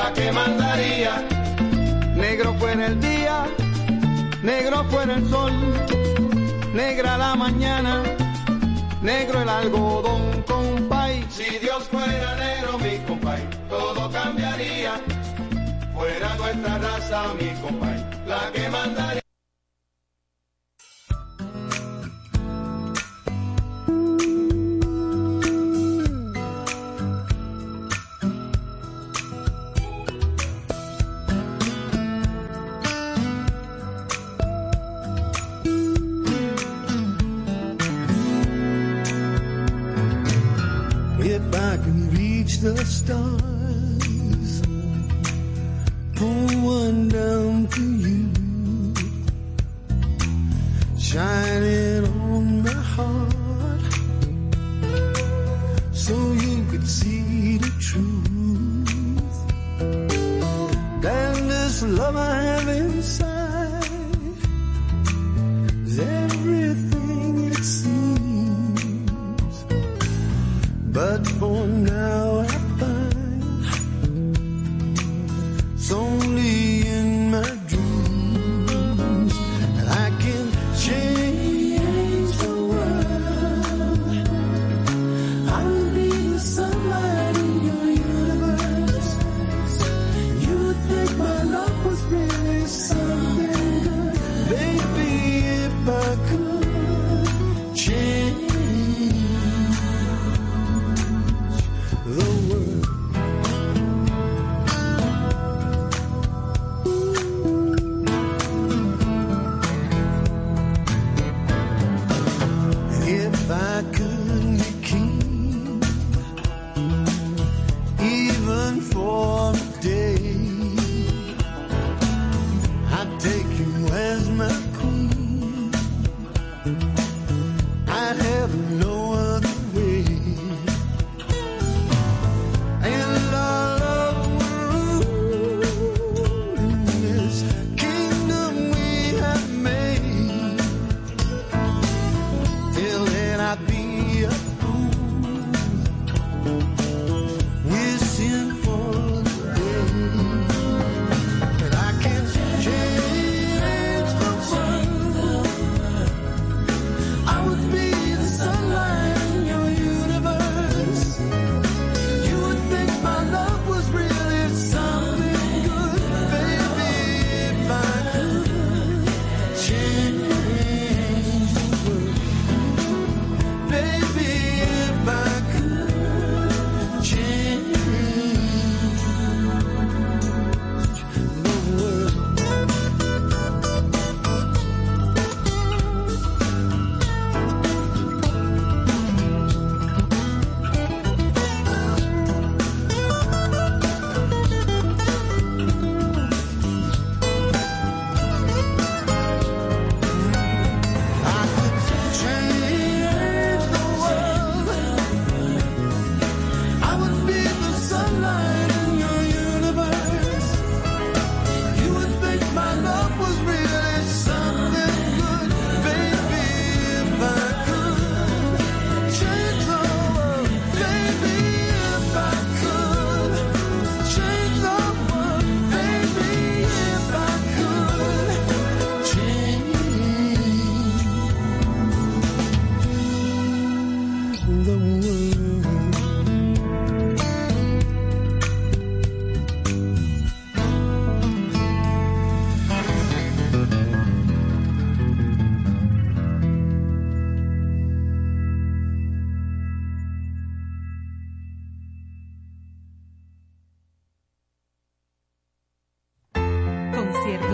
la que mandaría. Negro fuera el día, negro fuera el sol, negra la mañana, negro el algodón, compay. Si Dios fuera negro, mi compay, todo cambiaría. Fuera nuestra raza, mi compay, la que mandaría.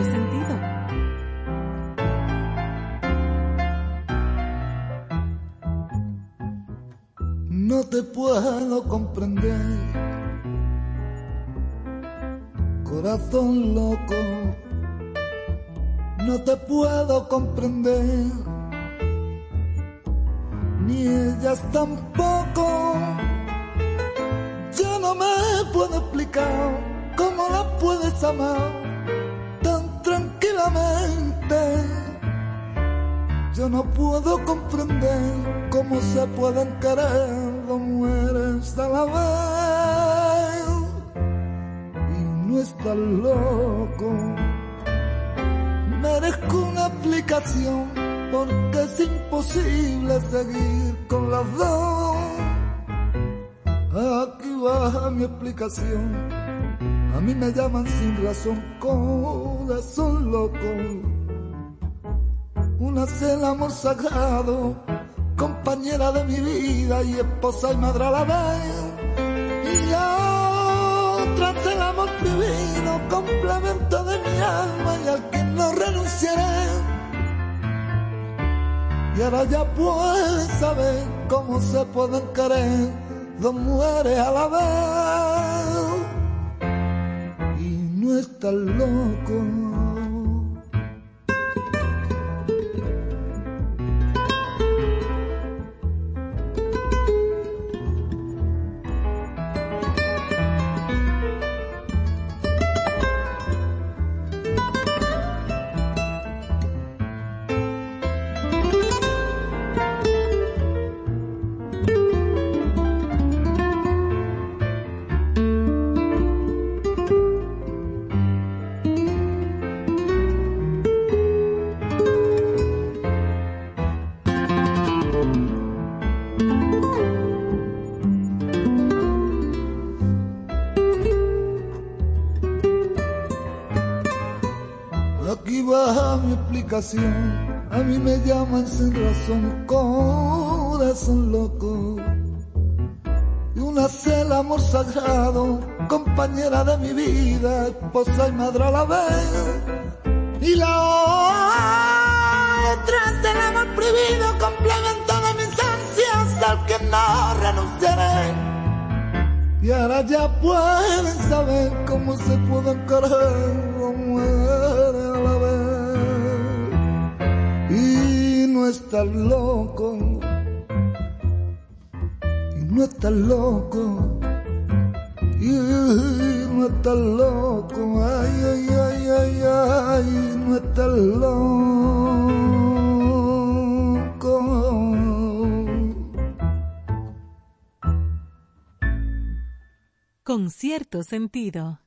sentido. No te puedo comprender, corazón loco, no te puedo comprender, ni ellas tampoco. Yo no me puedo explicar cómo la puedes amar yo no puedo comprender cómo se pueden querer dos mujeres a la vez. Y no estás loco. Merezco una aplicación porque es imposible seguir con las dos. Aquí va mi explicación. A mí me llaman sin razón, corazón loco una es el amor sagrado, compañera de mi vida y esposa y madre a la vez. Y la otra es el amor divino, complemento de mi alma y al que no renunciaré. Y ahora ya puedes saber cómo se pueden querer dos mujeres a la vez. No estás loco. A mí me llaman sin razón, corazón loco. Y una el amor sagrado, compañera de mi vida, esposa y madre a la vez. Y la otra es el amor prohibido, complemento de mis ansias, al que no renunciaré. Y ahora ya pueden saber cómo se pueden querer estás loco, no estás loco, y no estás loco, ay, ay, ay, ay, ay, no estás loco. Con cierto sentido.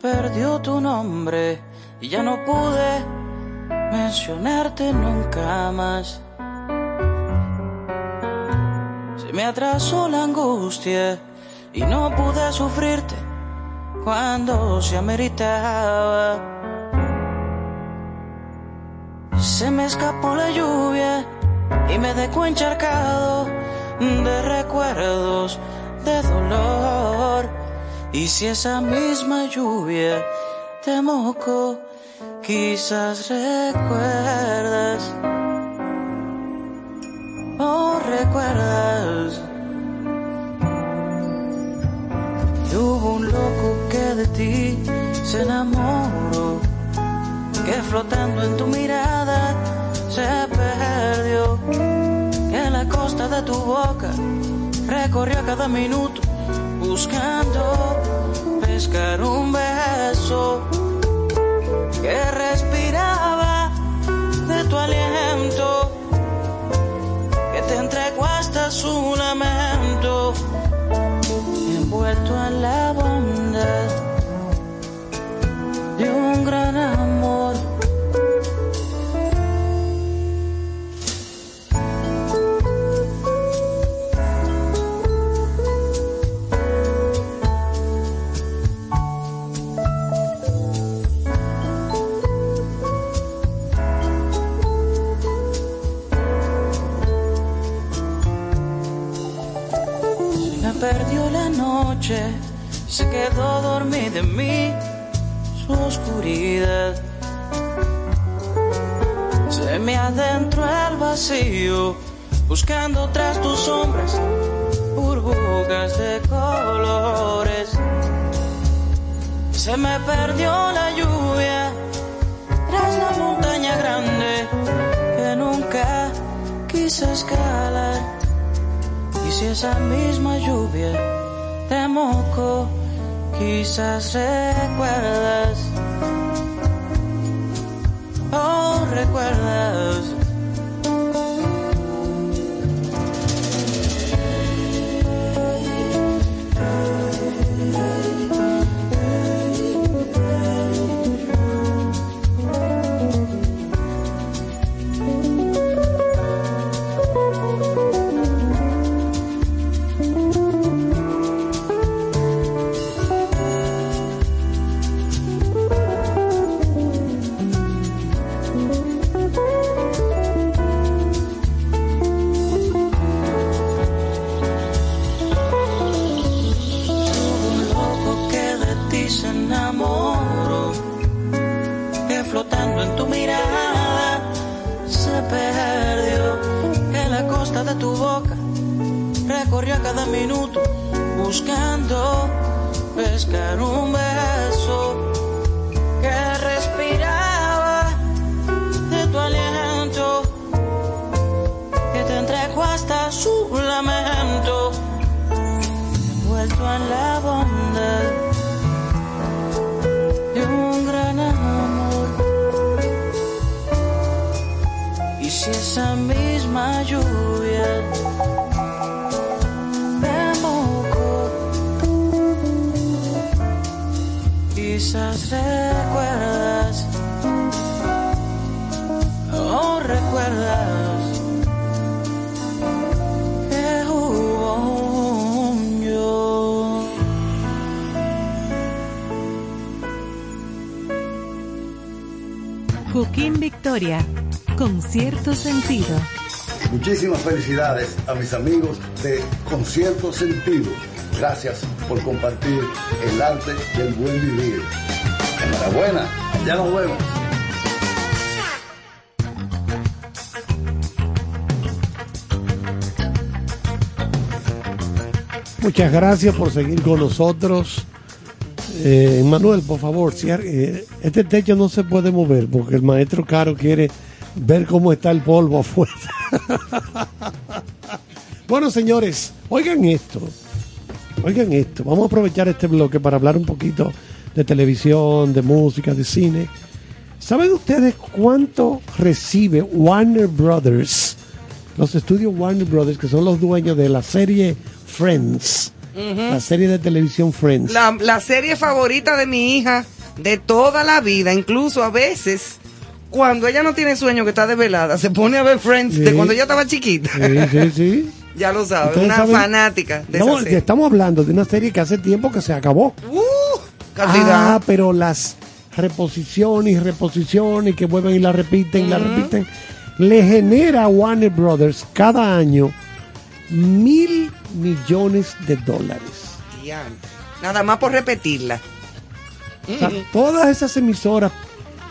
Perdió tu nombre y ya no pude mencionarte nunca más. Se me atrasó la angustia y no pude sufrirte cuando se ameritaba. Se me escapó la lluvia y me dejó encharcado de recuerdos de dolor y si esa misma lluvia te mojó, quizás recuerdas, oh recuerdas. Y hubo un loco que de ti se enamoró, que flotando en tu mirada se perdió, que en la costa de tu boca recorrió cada minuto buscando pescar un beso que respiraba se quedó dormida en mí su oscuridad. Se me adentró el vacío, buscando tras tus sombras burbujas de colores. Se me perdió la lluvia tras la montaña grande que nunca quise escalar. Y si esa misma lluvia moco quizás recuerdas, oh recuerdas. Pescar un Victoria, con cierto sentido. Muchísimas felicidades a mis amigos de Concierto Sentido. Gracias por compartir el arte del buen vivir. Enhorabuena, ya nos vemos. Muchas gracias por seguir con nosotros. Eh, Manuel, por favor, eh, este techo no se puede mover porque el maestro Caro quiere ver cómo está el polvo afuera. bueno, señores, oigan esto. Oigan esto. Vamos a aprovechar este bloque para hablar un poquito de televisión, de música, de cine. ¿Saben ustedes cuánto recibe Warner Brothers? Los estudios Warner Brothers, que son los dueños de la serie Friends. La serie de televisión Friends. La, la serie favorita de mi hija de toda la vida, incluso a veces, cuando ella no tiene sueño, que está desvelada, se pone a ver Friends de cuando ella estaba chiquita. Sí, sí, sí. ya lo sabes, una saben- fanática de No, esa serie. estamos hablando de una serie que hace tiempo que se acabó. Uh, cantidad. Ah, pero las reposiciones y reposiciones que vuelven y la repiten, y la repiten, le genera a Warner Brothers cada año mil millones de dólares. Nada más por repetirla. O sea, todas esas emisoras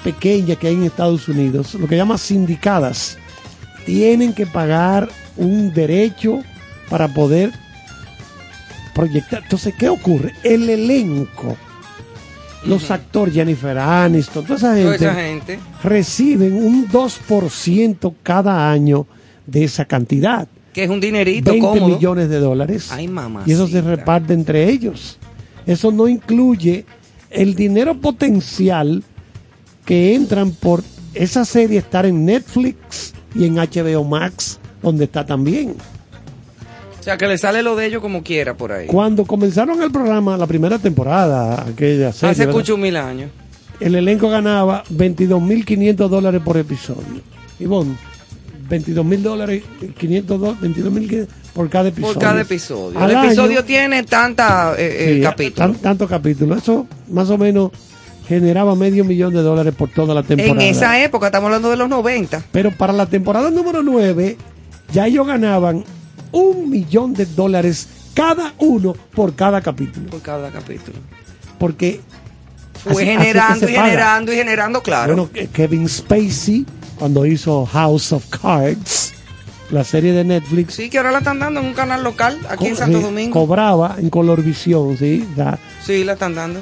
pequeñas que hay en Estados Unidos, lo que llaman sindicadas, tienen que pagar un derecho para poder proyectar. Entonces, ¿qué ocurre? El elenco, los actores, Jennifer Aniston, toda esa Toda gente, esa gente. reciben un 2% cada año de esa cantidad. Que es un dinerito 20 cómodo. millones de dólares. Ay, mamá. Y eso se reparte entre ellos. Eso no incluye el dinero potencial que entran por esa serie estar en Netflix y en HBO Max, donde está también. O sea, que le sale lo de ellos como quiera por ahí. Cuando comenzaron el programa, la primera temporada, aquella serie, Hace ¿verdad? cucho mil años. el elenco ganaba 22.500 dólares por episodio. Y bueno, 22.000 dólares, 500 do- 22.500 por cada episodio. Por cada episodio. Al el episodio año- tiene tanta eh, eh, Sí, capítulos. tan- tantos capítulos. Eso más o menos generaba medio millón de dólares por toda la temporada. En esa época, estamos hablando de los 90. Pero para la temporada número 9, ya ellos ganaban un millón de dólares cada uno por cada capítulo. Por cada capítulo. Porque Fue así- generando y generando y generando, claro. Bueno, Kevin Spacey, cuando hizo House of Cards, la serie de Netflix, sí, que ahora la están dando en un canal local aquí en Santo sí, Domingo. cobraba en Colorvisión, ¿sí? Da- Sí, la están dando.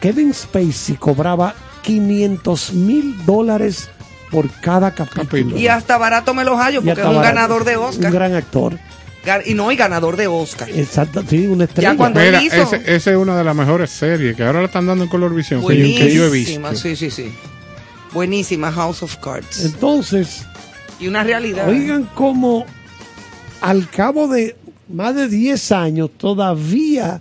Kevin Spacey cobraba 500 mil dólares por cada capítulo. Y hasta barato me los hallo porque es un barato. ganador de Un Oscar. gran actor. Y no, y ganador de Oscar. Exacto, sí, una estrella. Ya cuando Mira, él hizo- ese- esa es una de las mejores series que ahora la están dando en Color Visión que, yo- que yo he visto. Sí, sí, sí. Buenísima House of Cards. Entonces, Y una realidad. oigan cómo al cabo de más de 10 años todavía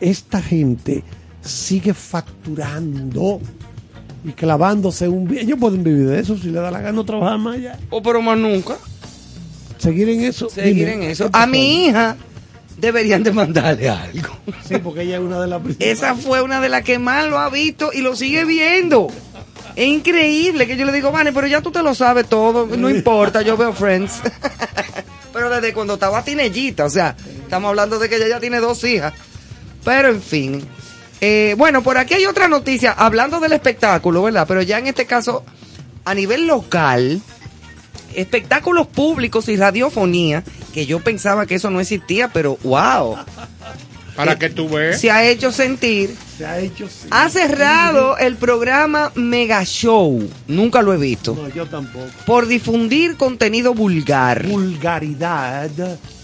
esta gente sigue facturando y clavándose un... vi- Ellos pueden vivir de eso si le da la gana no trabajar más allá. O pero más nunca. Seguir en eso. Seguir Dime, en ¿qué eso. A mi hija deberían de mandarle algo. Sí, porque ella es una de las principales. Esa fue una de las que más lo ha visto y lo sigue viendo. Es increíble que yo le digo, Vane, pero ya tú te lo sabes todo, no importa, yo veo Friends. pero desde cuando estaba tinellita, o sea, estamos hablando de que ella ya tiene dos hijas. Pero en fin. Eh, bueno, por aquí hay otra noticia, hablando del espectáculo, ¿verdad? Pero ya en este caso, a nivel local, espectáculos públicos y radiofonía, que yo pensaba que eso no existía, pero wow, Para que tú veas. se ha hecho sentir. Se ha hecho... sí. Ha cerrado el programa Mega Show, nunca lo he visto, No, yo tampoco. por difundir contenido vulgar. Vulgaridad.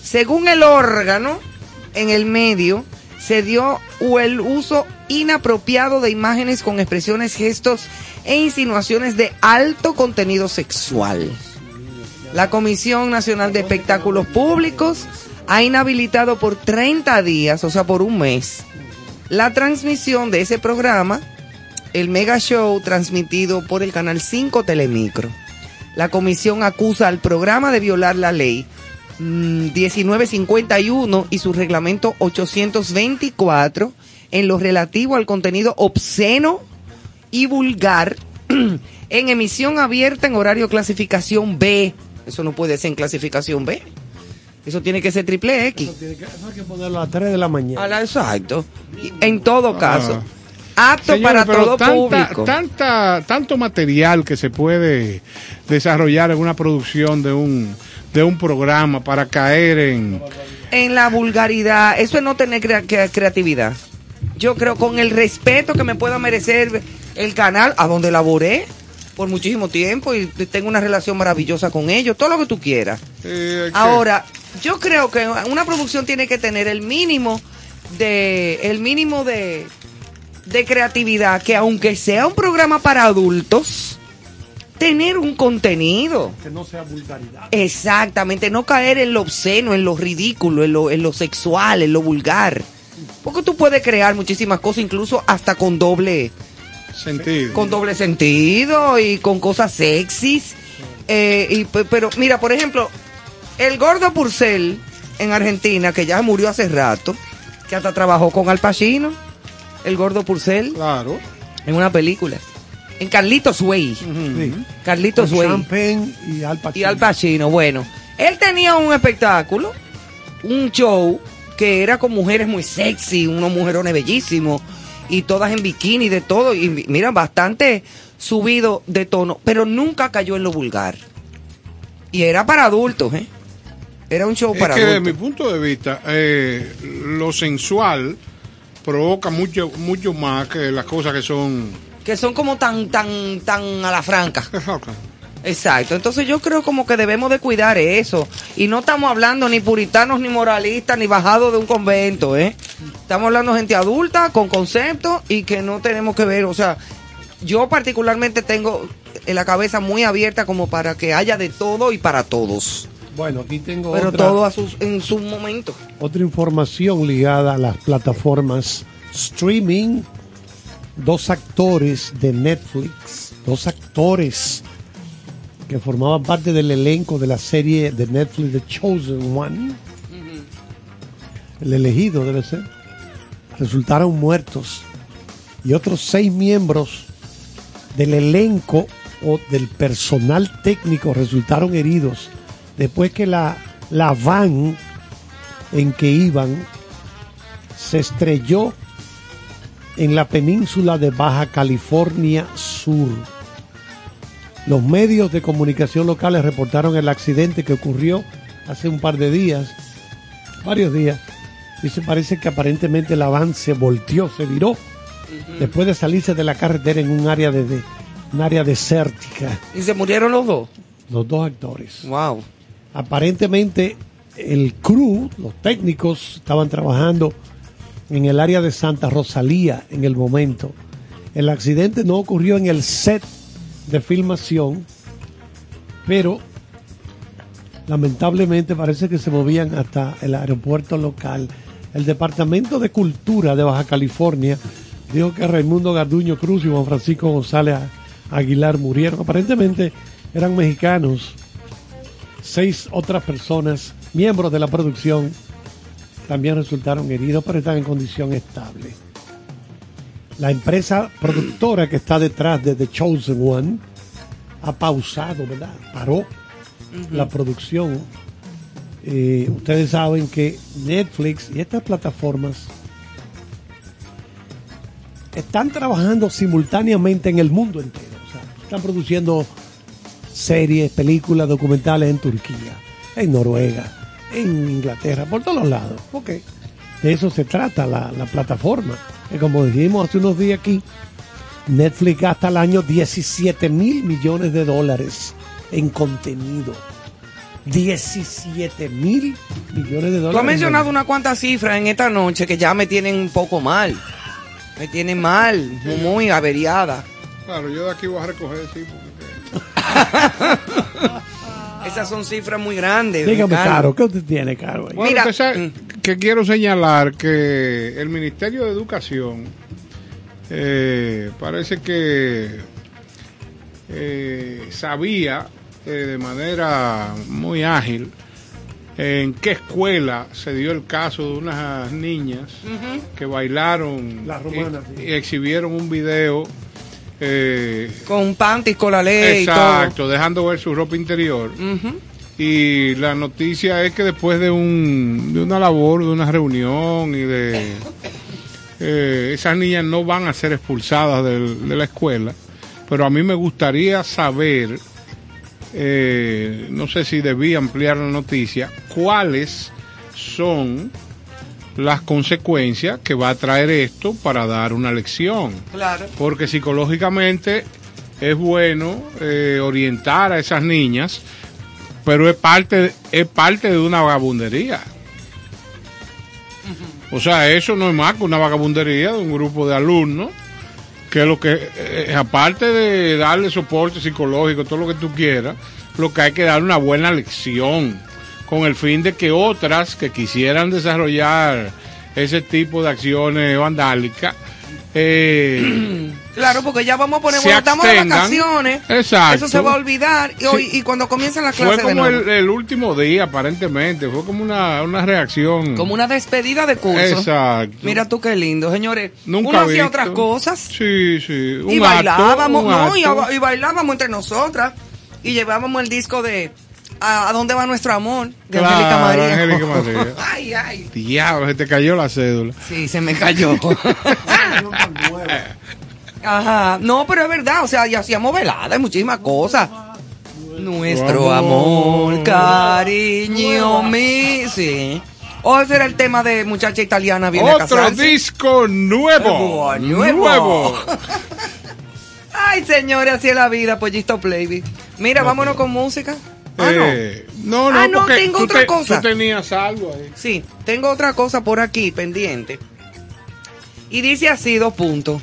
Según el órgano, en el medio se dio o el uso inapropiado de imágenes con expresiones, gestos e insinuaciones de alto contenido sexual. La Comisión Nacional de Espectáculos Públicos ha inhabilitado por 30 días, o sea, por un mes, la transmisión de ese programa, el Mega Show transmitido por el Canal 5 Telemicro. La comisión acusa al programa de violar la ley mm, 1951 y su reglamento 824 en lo relativo al contenido obsceno y vulgar en emisión abierta en horario clasificación B. Eso no puede ser en clasificación B. Eso tiene que ser triple X. Tiene que, eso hay que ponerlo a las 3 de la mañana. A la- exacto. Y En todo caso. Ah. Apto Señores, para pero todo tanta- público. Tanta, tanto material que se puede desarrollar en una producción de un, de un programa para caer en... en la vulgaridad, eso es no tener crea- crea- creatividad. Yo creo con el respeto que me pueda merecer el canal a donde laboré por muchísimo tiempo y tengo una relación maravillosa con ellos, todo lo que tú quieras. eh, Ahora, yo creo que una producción tiene que tener el mínimo de el mínimo de de creatividad que aunque sea un programa para adultos tener un contenido. Que no sea vulgaridad. Exactamente, no caer en lo obsceno, en lo ridículo, en lo, en lo sexual, en lo vulgar. Porque tú puedes crear muchísimas cosas, incluso hasta con doble, sentido. con doble sentido y con cosas sexys. Eh, y, pe- pero mira, por ejemplo, el gordo Purcell en Argentina, que ya murió hace rato, que hasta trabajó con Al Pacino, el gordo Purcell, Claro. en una película. En Carlitos Way. Sí. Carlitos Con Way Champagne y Al Pacino. y Al Pacino. Bueno, él tenía un espectáculo, un show que era con mujeres muy sexy, unos mujerones bellísimos y todas en bikini, de todo. Y mi- mira, bastante subido de tono, pero nunca cayó en lo vulgar. Y era para adultos, ¿eh? Era un show Es para que desde mi punto de vista, eh, lo sensual provoca mucho, mucho más que las cosas que son... Que son como tan, tan, tan a la franca. Exacto, entonces yo creo como que debemos de cuidar eso. Y no estamos hablando ni puritanos, ni moralistas, ni bajados de un convento, ¿eh? Estamos hablando de gente adulta, con conceptos y que no tenemos que ver, o sea, yo particularmente tengo en la cabeza muy abierta como para que haya de todo y para todos. Bueno, aquí tengo Pero otra, todo a sus, en su momento. otra información ligada a las plataformas streaming. Dos actores de Netflix, dos actores que formaban parte del elenco de la serie de Netflix The Chosen One, el elegido debe ser, resultaron muertos. Y otros seis miembros del elenco o del personal técnico resultaron heridos después que la, la van en que iban se estrelló en la península de Baja California Sur. Los medios de comunicación locales reportaron el accidente que ocurrió hace un par de días, varios días, y se parece que aparentemente el avance se volteó, se viró, después de salirse de la carretera en un área de, de- un área desértica. ¿Y se murieron los dos? Los dos actores. Wow. Aparentemente el crew, los técnicos, estaban trabajando en el área de Santa Rosalía en el momento. El accidente no ocurrió en el set de filmación, pero lamentablemente parece que se movían hasta el aeropuerto local. El Departamento de Cultura de Baja California dijo que Raimundo Garduño Cruz y Juan Francisco González Aguilar murieron. Aparentemente eran mexicanos. Seis otras personas, miembros de la producción, también resultaron heridos, pero están en condición estable. La empresa productora que está detrás de The Chosen One ha pausado, ¿verdad? Paró la producción. Eh, ustedes saben que Netflix y estas plataformas están trabajando simultáneamente en el mundo entero. O sea, están produciendo series, películas, documentales en Turquía, en Noruega, en Inglaterra, por todos lados. Ok. De eso se trata la, la plataforma. Que como dijimos hace unos días aquí, Netflix gasta al año 17 mil millones de dólares en contenido. 17 mil millones de dólares. Tú has mencionado unas cuantas cifras en esta noche que ya me tienen un poco mal. Me tienen mal, muy averiada. Claro, yo de aquí voy a recoger, sí, porque... Esas son cifras muy grandes. Dígame, Carlos. Caro, ¿qué usted tiene, Caro? ahí? Bueno, Mira, usted sabe que quiero señalar que el Ministerio de Educación eh, parece que eh, sabía eh, de manera muy ágil en qué escuela se dio el caso de unas niñas que bailaron Las romanas, y, sí. y exhibieron un video eh, Con panties, con la ley y todo. exacto, dejando ver su ropa interior. Y la noticia es que después de, un, de una labor, de una reunión y de... eh, esas niñas no van a ser expulsadas del- de la escuela, pero a mí me gustaría saber, eh, no sé si debía ampliar la noticia, cuáles son las consecuencias que va a traer esto para dar una lección Claro. porque psicológicamente es bueno eh, orientar a esas niñas, pero es parte, es parte de una vagabundería. O sea, eso no es más que una vagabundería de un grupo de alumnos que lo que, eh, aparte de darle soporte psicológico, todo lo que tú quieras, lo que hay que dar una buena lección con el fin de que otras que quisieran desarrollar ese tipo de acciones vandálicas, eh, Claro, porque ya vamos a poner, bueno, estamos de vacaciones. Exacto. Eso se va a olvidar. Y, hoy- y cuando comiencen las fue clases de como nuevo. el, el último día, aparentemente, fue como una, una reacción. Como una despedida de curso. Exacto. Mira tú qué lindo, señores. Nunca Uno hacía otras cosas. Sí, sí. Un y acto, bailábamos, un no, y bailábamos entre nosotras. Y llevábamos el disco de ¿A, a dónde va nuestro amor? De Claro, Angélica María. Angélica María. ay, ay. Diablo, se te cayó la cédula. Sí, se me cayó. Ajá. No, pero es verdad, o sea, y hacíamos veladas y muchísimas cosas. Nuestro amor. amor, cariño mío. Sí. O ese era el tema de muchacha italiana viene Otro disco nuevo. Nuevo. Nuevo. Ay, señores, así es la vida, pollito Playby. Mira, vámonos con música. Ah, no. Eh, no, no, Ah, no, tengo otra te- cosa. Tú tenías algo ahí. Sí, tengo otra cosa por aquí pendiente. Y dice así, dos puntos.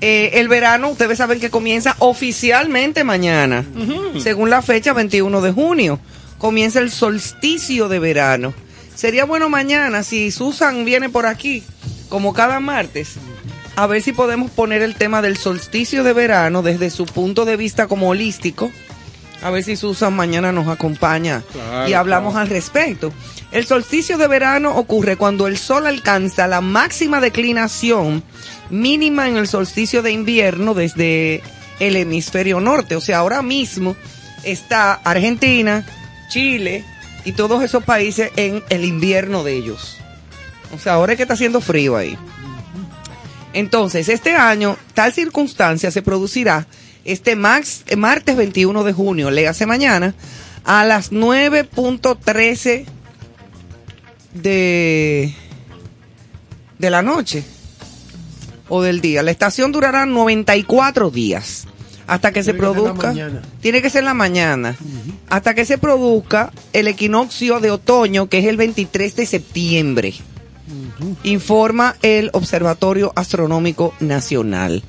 Eh, el verano, ustedes saben que comienza oficialmente mañana, según la fecha 21 de junio. Comienza el solsticio de verano. Sería bueno mañana, si Susan viene por aquí, como cada martes, a ver si podemos poner el tema del solsticio de verano desde su punto de vista como holístico. A ver si Susan mañana nos acompaña Claro, y hablamos claro. al respecto. El solsticio de verano ocurre cuando el sol alcanza la máxima declinación mínima en el solsticio de invierno desde el hemisferio norte. O sea, ahora mismo está Argentina, Chile y todos esos países en el invierno de ellos. O sea, ahora es que está haciendo frío ahí. Entonces, este año, tal circunstancia se producirá este max, eh, martes 21 de junio, le hace mañana, a las 9.13 de, de la noche o del día. La estación durará 94 días hasta que se Tiene produzca. Tiene que ser la mañana. Hasta que se produzca el equinoccio de otoño, que es el 23 de septiembre. Informa el Observatorio Astronómico Nacional.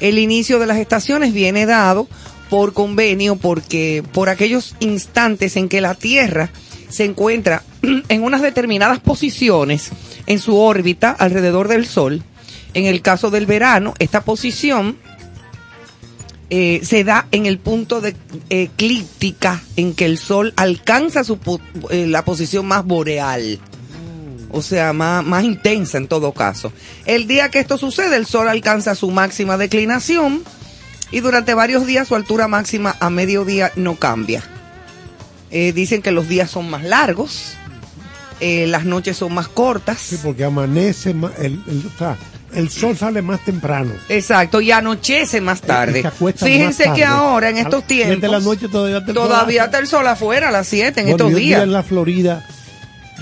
El inicio de las estaciones viene dado por convenio porque por aquellos instantes en que la Tierra se encuentra en unas determinadas posiciones en su órbita alrededor del Sol. En el caso del verano, esta posición eh, se da en el punto de eclíptica en que el Sol alcanza su, eh, la posición más boreal. O sea, más, más intensa en todo caso. El día que esto sucede, el Sol alcanza su máxima declinación y durante varios días su altura máxima a mediodía no cambia. Eh, dicen que los días son más largos, eh, las noches son más cortas. Sí, porque amanece más, el, el- o sea, el sol sale más temprano. Exacto, y anochece más tarde. Fíjense más que ahora en estos tiempos de la noche todavía está el sol todavía afuera. está el sol afuera a las 7 en Bueno, estos días. en la Florida,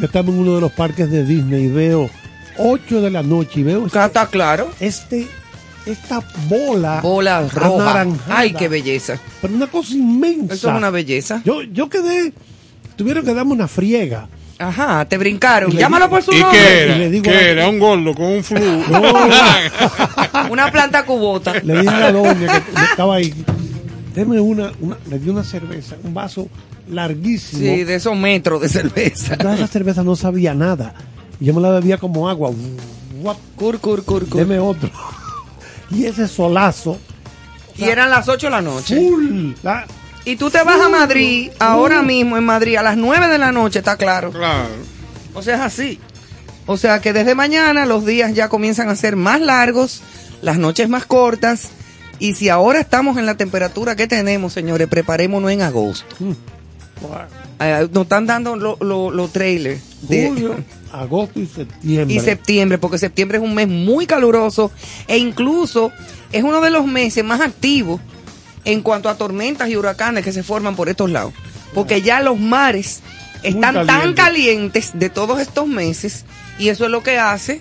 yo estaba en uno de los parques de Disney y veo 8 de la noche y veo Acá está claro. este, esta bola, Bola roja. anaranjada. Ay, qué belleza. Pero una cosa inmensa. Eso es una belleza. Yo, yo quedé, tuvieron que darme una friega. Ajá, te brincaron. Llámalo por su ¿Y nombre. qué era? Y le digo ¿Qué a- era? ¿Un gordo con un flu? Una planta cubota. Le dije a la doña que estaba ahí, deme una, una, le di una cerveza, un vaso larguísimo. Sí, de esos metros de cerveza. Entonces esa cerveza no sabía nada. Y yo me la bebía como agua. Guap, Cur, cur, cur, cur. Deme otro. Y ese solazo. Y eran las 8 de la noche. Full. La- Y tú te vas a Madrid, ahora mismo en Madrid, a las 9 de la noche, está claro. Claro. O sea, es así. O sea que desde mañana los días ya comienzan a ser más largos, las noches más cortas. Y si ahora estamos en la temperatura que tenemos, señores, preparémonos en agosto. Eh, nos están dando los lo, trailers de Julio, agosto y septiembre. y septiembre, porque septiembre es un mes muy caluroso e incluso es uno de los meses más activos en cuanto a tormentas y huracanes que se forman por estos lados. Porque ya los mares están tan calientes. calientes de todos estos meses y eso es lo que hace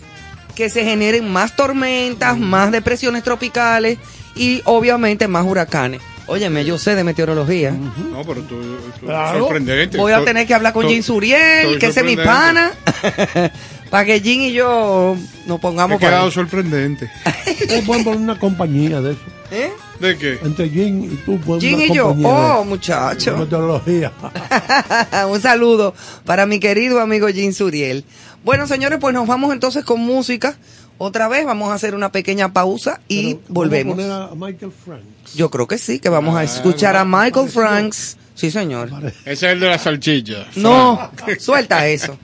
que se generen más tormentas, más depresiones tropicales y obviamente más huracanes. Óyeme, yo sé de meteorología. No, pero tú, tú- Claro. sorprendente. Voy a tener que hablar con Jean Suriel, que ese es mi pana, para que Jean y yo nos He pongamos para quedado sorprendente. Pueden poner una compañía de eso. ¿Eh? ¿De qué? Entre Jim y tú Jean una y yo, oh muchacho. meteorología. Un saludo para mi querido amigo Jean Suriel. Bueno, señores, pues nos vamos entonces con música. Otra vez vamos a hacer una pequeña pausa y Pero, volvemos. Poner a Michael Frank. Yo creo que sí, que vamos a escuchar a Michael Franks. Sí, señor. Ese es el de la salchicha. No, suelta eso.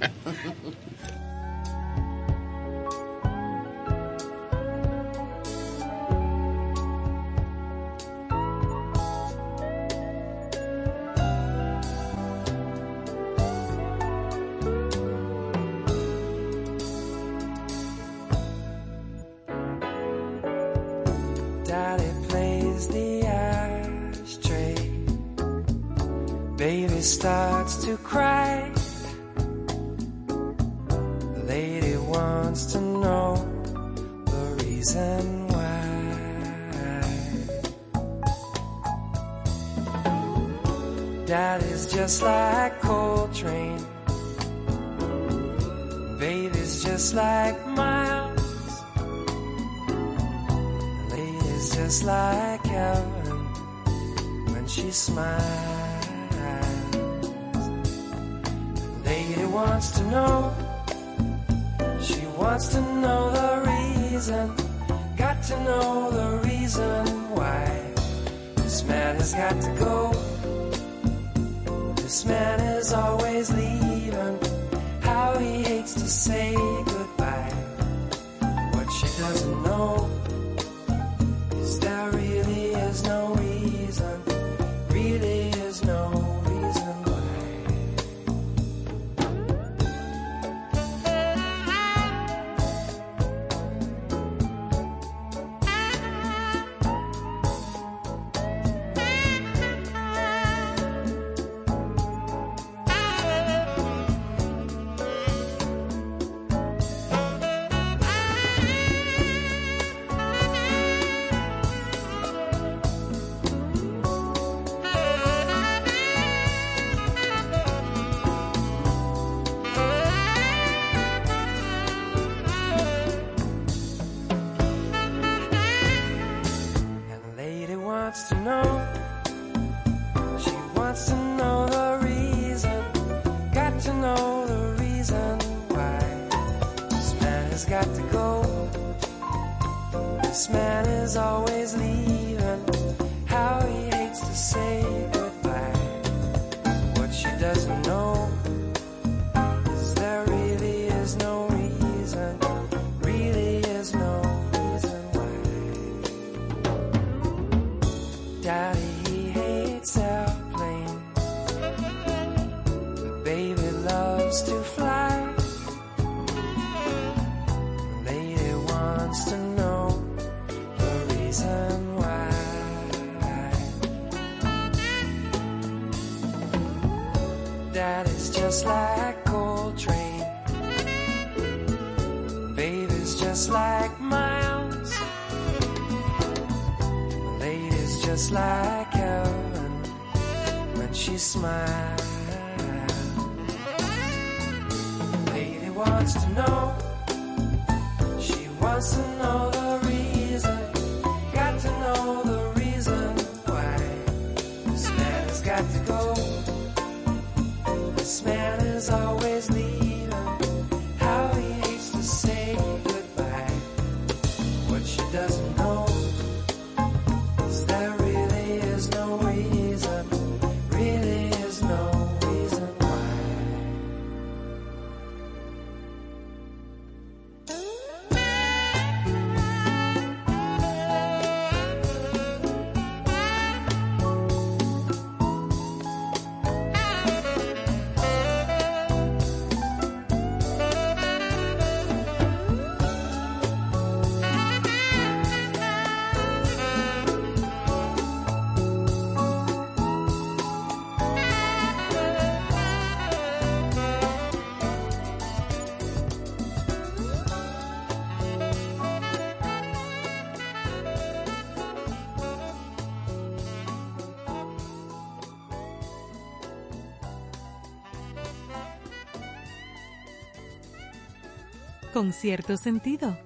Con cierto sentido.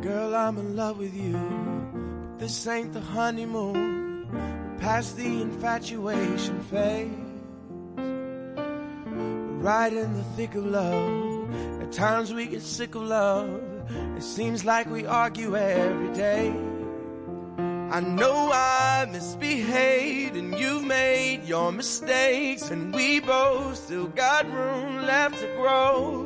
Girl, I'm in love with you. This ain't the honeymoon. Past the infatuation phase. We're right in the thick of love. At times we get sick of love. It seems like we argue every day. I know I misbehaved and you've made your mistakes and we both still got room left to grow.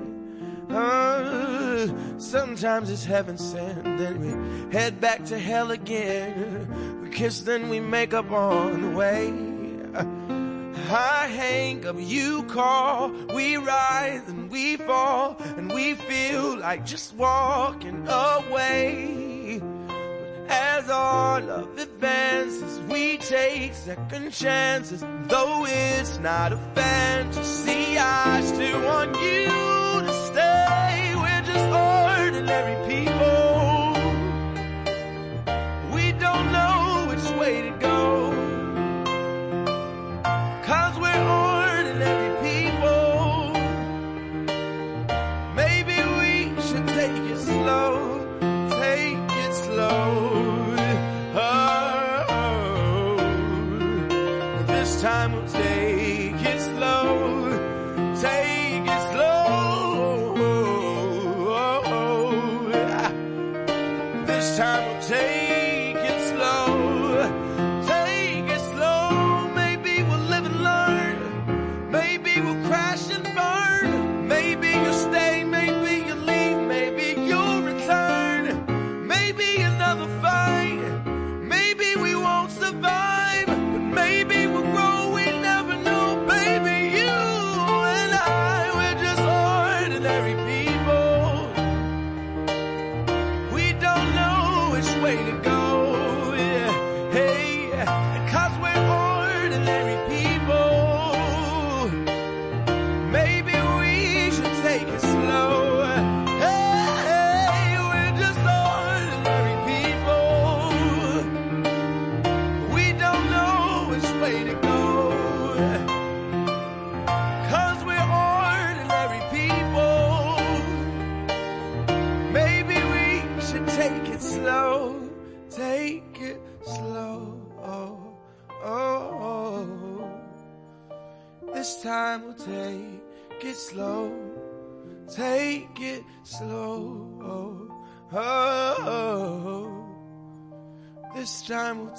Uh, sometimes it's heaven sent, then we head back to hell again. We kiss, then we make up on the way. I hang up, you call, we rise and we fall, and we feel like just walking away. As our love advances, we take second chances. Though it's not a fantasy, I still want you to stay. We're just ordinary people. We don't know which way to go.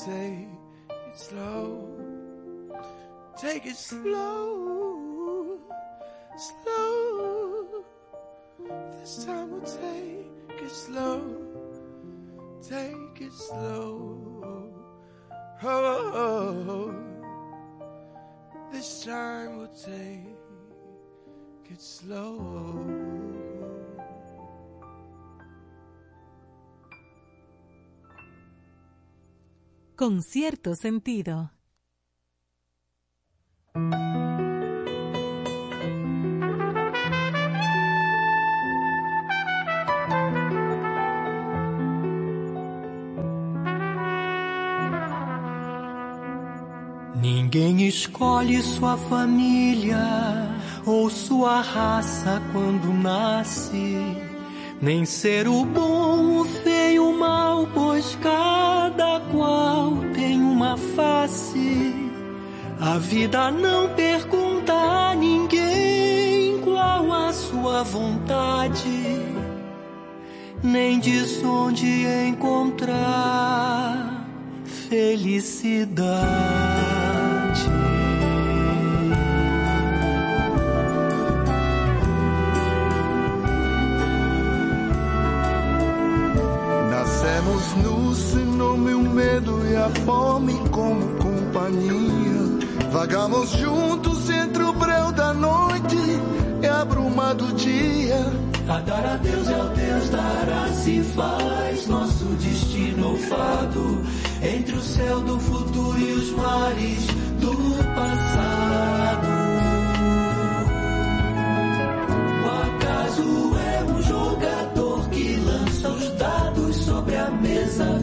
Take it slow. Take it slow. Slow. This time we'll take it slow. Take it slow. Oh, this time we'll take it slow. Con cierto sentido. Ninguém escolhe sua família ou sua raça quando nasce. Nem ser o bom, o feio, o mal, pois cada qual tem uma face. A vida não pergunta a ninguém qual a sua vontade, nem diz onde encontrar felicidade. Sem nome, o medo e a fome como companhia. Vagamos juntos entre o breu da noite e a bruma do dia. A dar a Deus é o Deus dará se faz nosso destino fado entre o céu do futuro e os mares do passado. O acaso é um jogador lança os dados sobre a mesa.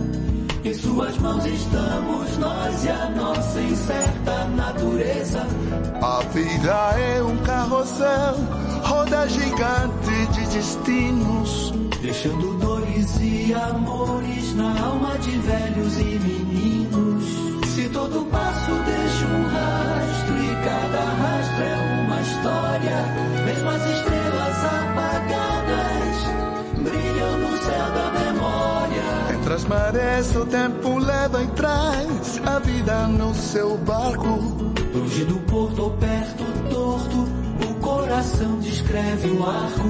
Em suas mãos estamos nós e a nossa incerta natureza. A vida é um carrossel, roda gigante de destinos. Deixando dores e amores na alma de velhos e meninos. Se todo passo deixa um rastro e cada rastro é uma história, mesmo as estrelas as marés o tempo leva em trás a vida no seu barco. Longe do porto ou perto torto, o coração descreve um arco.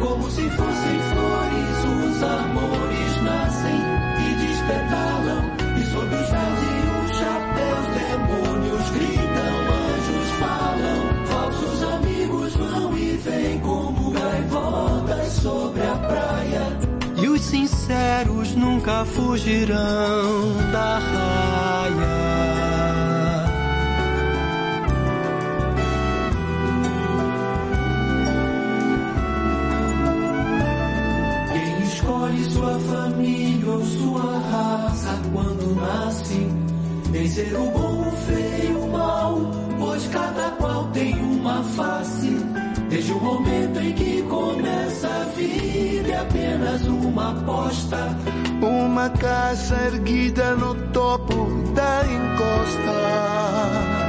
Como se fossem flores, os amores nascem e despetalam. E sob os véus e os chapéus, demônios gritam, anjos falam. Falsos amigos vão e vêm como gaivotas sobre a praia. Os sinceros nunca fugirão da raia. Quem escolhe sua família ou sua raça quando nasce, nem ser o bom, o feio, o mal, pois cada qual tem uma face. Desde o momento em que começa a vida é apenas uma aposta. Uma casa erguida no topo da encosta.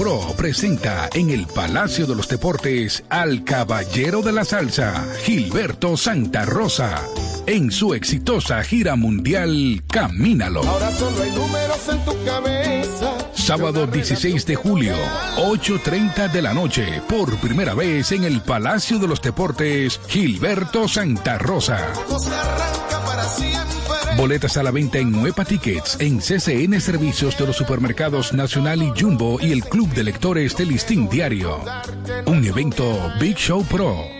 Pro presenta en el Palacio de los Deportes al caballero de la salsa, Gilberto Santa Rosa, en su exitosa gira mundial Camínalo. Ahora solo hay números en tu cabeza. Sábado 16 de julio, 8.30 de la noche, por primera vez en el Palacio de los Deportes, Gilberto Santa Rosa. Boletas a la venta en Nueva Tickets, en CCN Servicios de los Supermercados Nacional y Jumbo y el Club de Lectores del Listín Diario. Un evento Big Show Pro.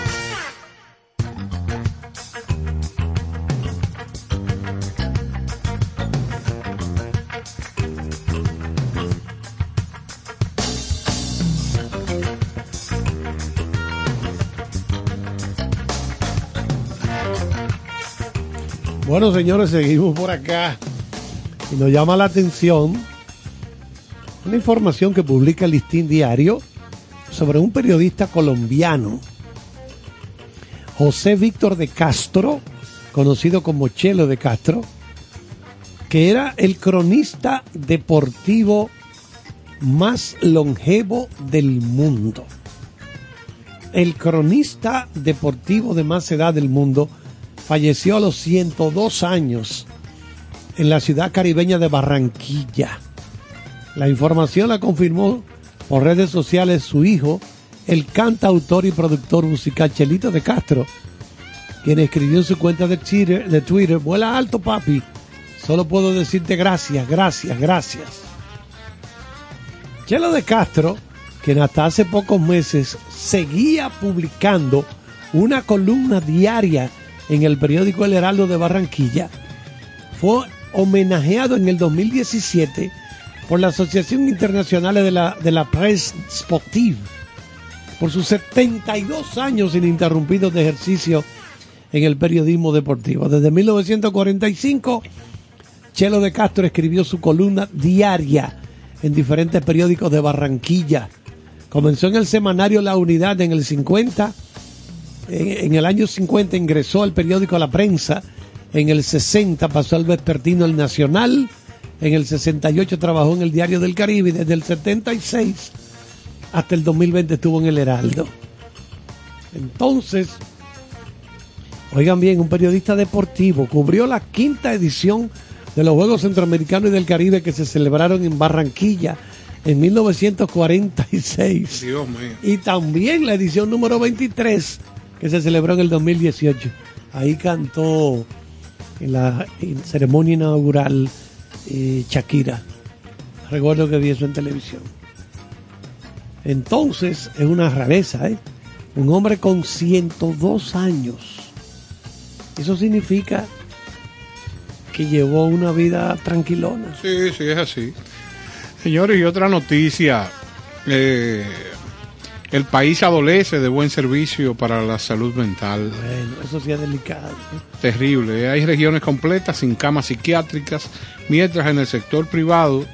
Bueno, señores, seguimos por acá. Y nos llama la atención una información que publica el Listín Diario sobre un periodista colombiano, José Víctor de Castro, conocido como Chelo de Castro, que era el cronista deportivo más longevo del mundo. El cronista deportivo de más edad del mundo falleció a los 102 años en la ciudad caribeña de Barranquilla. La información la confirmó por redes sociales su hijo, el cantautor y productor musical Chelito de Castro, quien escribió en su cuenta de Twitter, de Twitter vuela alto papi, solo puedo decirte gracias, gracias, gracias. Chelo de Castro, quien hasta hace pocos meses seguía publicando una columna diaria en el periódico El Heraldo de Barranquilla, fue homenajeado en el 2017 por la Asociación Internacional de la, de la Presse Sportive por sus 72 años ininterrumpidos de ejercicio en el periodismo deportivo. Desde 1945, Chelo de Castro escribió su columna diaria en diferentes periódicos de Barranquilla. Comenzó en el semanario La Unidad en el 50 en, en el año 50 ingresó al periódico La Prensa, en el 60 pasó al vespertino El Nacional, en el 68 trabajó en el Diario del Caribe y desde el 76 hasta el 2020 estuvo en el Heraldo. Entonces, oigan bien, un periodista deportivo cubrió la quinta edición de los Juegos Centroamericanos y del Caribe que se celebraron en Barranquilla en 1946 Dios mío. y también la edición número 23 que se celebró en el 2018. Ahí cantó en la ceremonia inaugural eh, Shakira. Recuerdo que vi eso en televisión. Entonces, es una rareza, ¿eh? Un hombre con 102 años. Eso significa que llevó una vida tranquilona. Sí, sí, es así. Señores, y otra noticia. eh, el país adolece de buen servicio para la salud mental. Bueno, eso sí es delicado. ¿eh? Terrible. Hay regiones completas sin camas psiquiátricas, mientras en el sector privado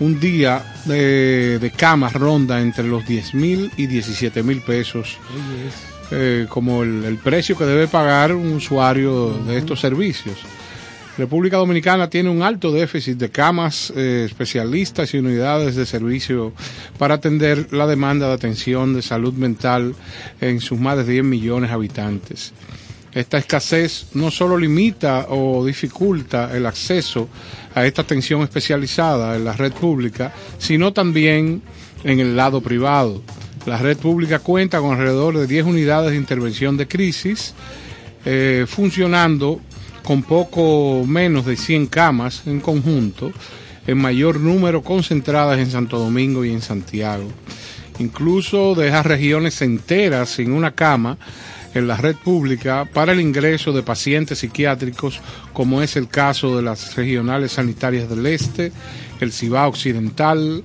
un día de, de camas ronda entre los 10 mil y 17 mil pesos, eh, como el, el precio que debe pagar un usuario de estos servicios. República Dominicana tiene un alto déficit de camas, eh, especialistas y unidades de servicio para atender la demanda de atención de salud mental en sus más de 10 millones de habitantes. Esta escasez no solo limita o dificulta el acceso a esta atención especializada en la red pública, sino también en el lado privado. La red pública cuenta con alrededor de 10 unidades de intervención de crisis, eh, funcionando con poco menos de 100 camas en conjunto, en mayor número concentradas en Santo Domingo y en Santiago. Incluso deja regiones enteras sin una cama en la red pública para el ingreso de pacientes psiquiátricos, como es el caso de las regionales sanitarias del Este, el Cibao Occidental,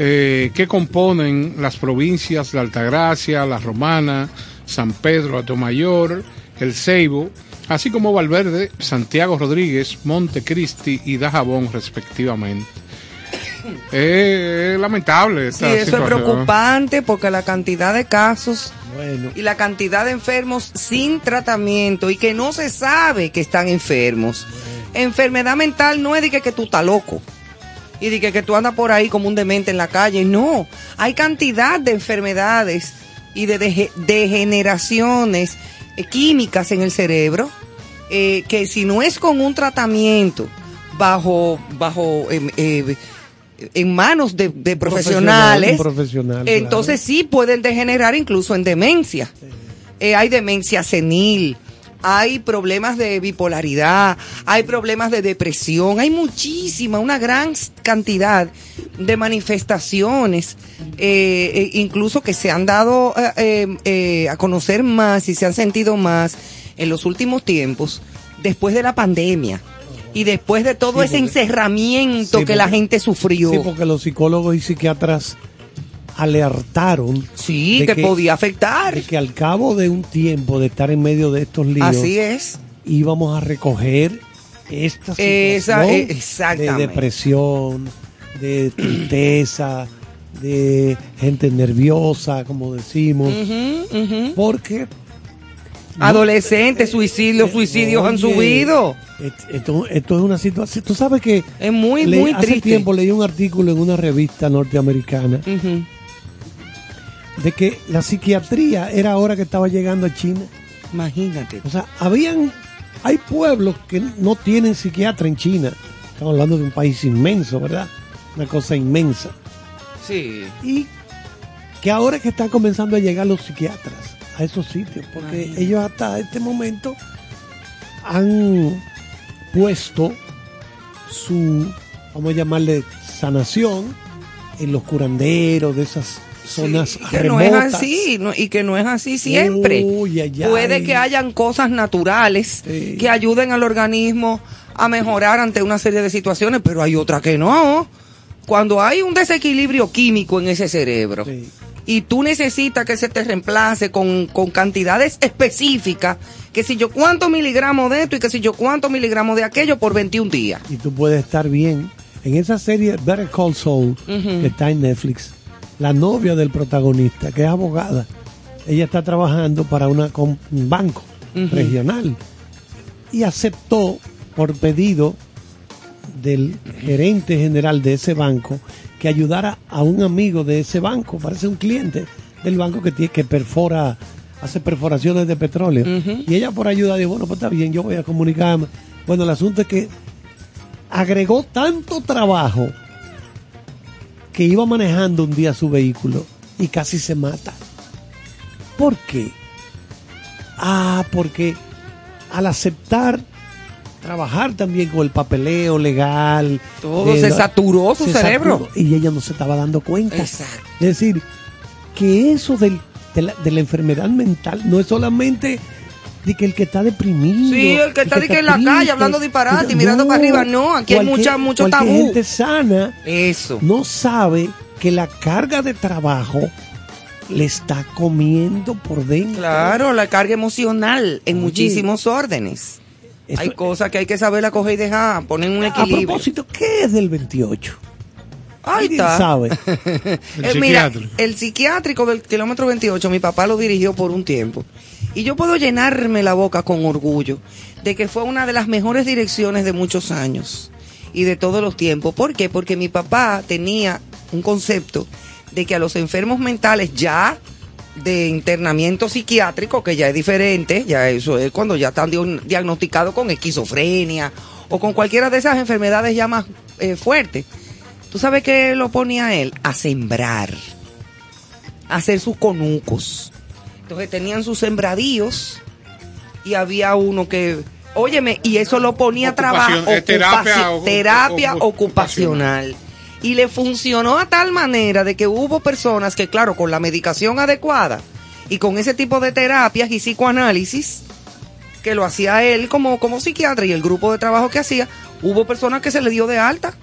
eh, que componen las provincias de Altagracia, La Romana, San Pedro, Atomayor, El Ceibo, así como Valverde, Santiago Rodríguez, Montecristi y Dajabón, respectivamente. Es lamentable Sí, esta eso es preocupante porque la cantidad de casos Bueno, y la cantidad de enfermos sin tratamiento y que no se sabe que están enfermos. Enfermedad mental no es de que, que tú estás loco y de que, que tú andas por ahí como un demente en la calle. No, hay cantidad de enfermedades y de dege- degeneraciones químicas en el cerebro eh, que si no es con un tratamiento bajo, bajo em, eh, en manos de, de profesionales, un profesional, claro. entonces sí pueden degenerar incluso en demencia. Eh, hay demencia senil, hay problemas de bipolaridad, hay problemas de depresión, hay muchísima, una gran cantidad de manifestaciones, eh, eh, incluso que se han dado eh, eh, eh, a conocer más y se han sentido más en los últimos tiempos, después de la pandemia. Y después de todo Sí, ese porque- encerramiento Sí, que la gente sufrió. Sí, porque los psicólogos y psiquiatras alertaron Sí, de que podía afectar. de que al cabo de un tiempo de estar en medio de estos líos Así es. íbamos a recoger esta Esa- situación eh, de depresión, de tristeza, de gente nerviosa, como decimos, Ujú, ujú. porque Adolescentes, suicidios, suicidios han subido. Esto, esto es una situación. Tú sabes que Es muy, le- muy hace triste. tiempo leí un artículo en una revista norteamericana Ujú. De que la psiquiatría era ahora que estaba llegando a China. Imagínate. O sea, habían, hay pueblos que no tienen psiquiatra en China. Estamos hablando de un país inmenso, ¿verdad? Una cosa inmensa. Sí. Y que ahora que están comenzando a llegar los psiquiatras a esos sitios, porque Imagínate. ellos hasta este momento han puesto su, vamos a llamarle, sanación en los curanderos de esas zonas que no es así no- y que no es así siempre. Uy, ay, ay. Puede que hayan cosas naturales Sí. que ayuden al organismo a mejorar ante una serie de situaciones, pero hay otras que no. Cuando hay un desequilibrio químico en ese cerebro Sí. y tú necesitas que se te reemplace con, con cantidades específicas, que si yo cuántos miligramos de esto y que si yo cuántos miligramos de aquello por 21 días. y tú puedes estar bien. En esa serie Better Call Saul, que está en Netflix, la novia del protagonista, que es abogada, ella está trabajando para una, un banco regional. Y aceptó por pedido del gerente general de ese banco que ayudara a un amigo de ese banco, parece un cliente del banco que tiene que perfora, hace perforaciones de petróleo. Y ella por ayuda dijo, bueno, pues está bien, yo voy a comunicarme. Bueno, el asunto es que agregó tanto trabajo que iba manejando un día su vehículo y casi se mata. ¿Por qué? Ah, porque al aceptar trabajar también con el papeleo legal, Todo eh, se saturó su se cerebro. saturó y ella no se estaba dando cuenta. Exacto. Es decir, que eso del- de, la, de la enfermedad mental no es solamente de que el que está deprimido. Sí, el que está de que en la calle hablando disparate y no, mirando para arriba, no, aquí hay mucha, mucho tabú. gente sana Eso. no sabe que la carga de trabajo le está comiendo por dentro. Claro, la carga emocional en Oye. muchísimos órdenes. Esto- Hay cosas que hay que saber la coger y dejar, poner un A equilibrio. propósito, ¿qué es del 28? Ahí ¿Alguien está. sabe? Eh, mira, el psiquiátrico del kilómetro 28, mi papá lo dirigió por un tiempo. Y yo puedo llenarme la boca con orgullo de que fue una de las mejores direcciones de muchos años y de todos los tiempos. ¿Por qué? Porque mi papá tenía un concepto de que a los enfermos mentales ya de internamiento psiquiátrico, que ya es diferente, ya eso es cuando ya están diagnosticados con esquizofrenia o con cualquiera de esas enfermedades ya más eh, fuertes. ¿Tú sabes qué lo ponía él? A sembrar, a hacer sus conucos. Entonces tenían sus sembradíos y había uno que, óyeme, y eso lo ponía a Ocupación- eh, terapia terapia ocu- ocupacional. Y le funcionó a tal manera de que hubo personas que, claro, con la medicación adecuada Y con ese tipo de terapias y psicoanálisis, que lo hacía él como, como psiquiatra y el grupo de trabajo que hacía, hubo personas que se le dio de alta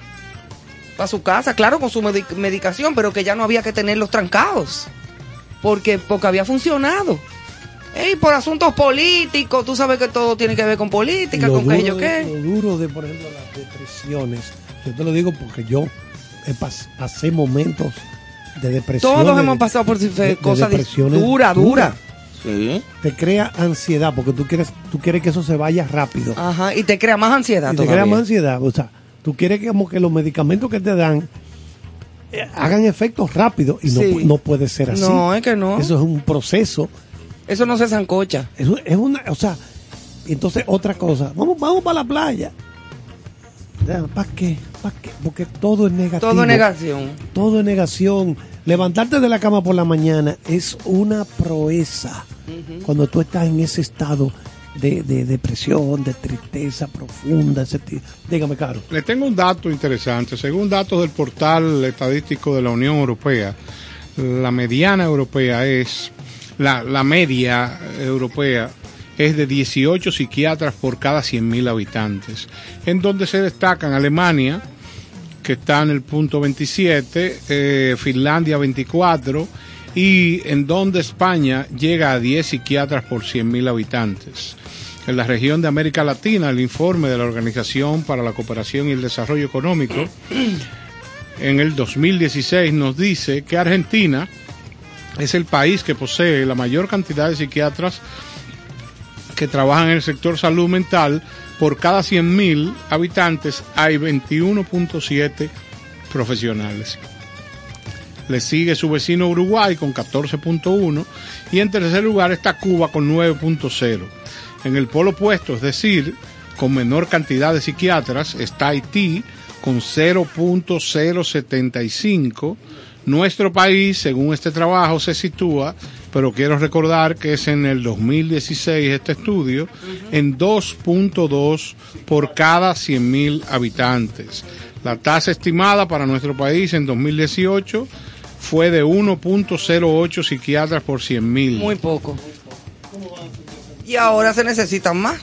para su casa, claro, con su medi- medicación, pero que ya no había que tenerlos trancados, porque, porque había funcionado. Y por asuntos políticos, tú sabes que todo tiene que ver con política, Lo con qué yo qué. lo duro de, por ejemplo, las depresiones. Yo te lo digo porque yo pas- pasé momentos de depresión. Todos de- hemos pasado por de- de cosas depresiones dura, dura. duras. Te crea ansiedad porque tú quieres, tú quieres que eso se vaya rápido. Ajá, y te crea más ansiedad y te crea más ansiedad. O sea, tú quieres que como que los medicamentos que te dan hagan efectos rápidos y no, Sí. no puede ser así. No, es que no. Eso es un proceso. Eso no se zancocha. Es, es una, o sea, entonces otra cosa. Vamos, vamos para la playa. ¿Para qué? ¿Para qué? Porque todo es negativo. Todo es negación. Todo es negación. Levantarte de la cama por la mañana es una proeza. Cuando tú estás en ese estado de, de depresión, de tristeza profunda. Ese Dígame, Caro. Le tengo un dato interesante. Según datos del portal estadístico de la Unión Europea, la mediana europea es, la, la media europea es de 18 psiquiatras por cada 100.000 habitantes, en donde se destacan Alemania, que está en el punto 27, eh, Finlandia 24, y en donde España llega a 10 psiquiatras por 100.000 habitantes. En la región de América Latina, el informe de la Organización para la Cooperación y el Desarrollo Económico en el 2016 nos dice que Argentina es el país que posee la mayor cantidad de psiquiatras que trabajan en el sector salud mental. Por cada 100.000 habitantes hay 21.7 profesionales. Le sigue su vecino Uruguay con 14.1 y en tercer lugar está Cuba con 9.0. En el polo opuesto, es decir, con menor cantidad de psiquiatras, está Haití con 0.075. Nuestro país, según este trabajo, se sitúa, pero quiero recordar que es en el 2016 este estudio, en 2.2 por cada 100.000 habitantes. La tasa estimada para nuestro país en 2018 fue de 1.08 psiquiatras por 100.000. Muy poco. Y ahora se necesitan más,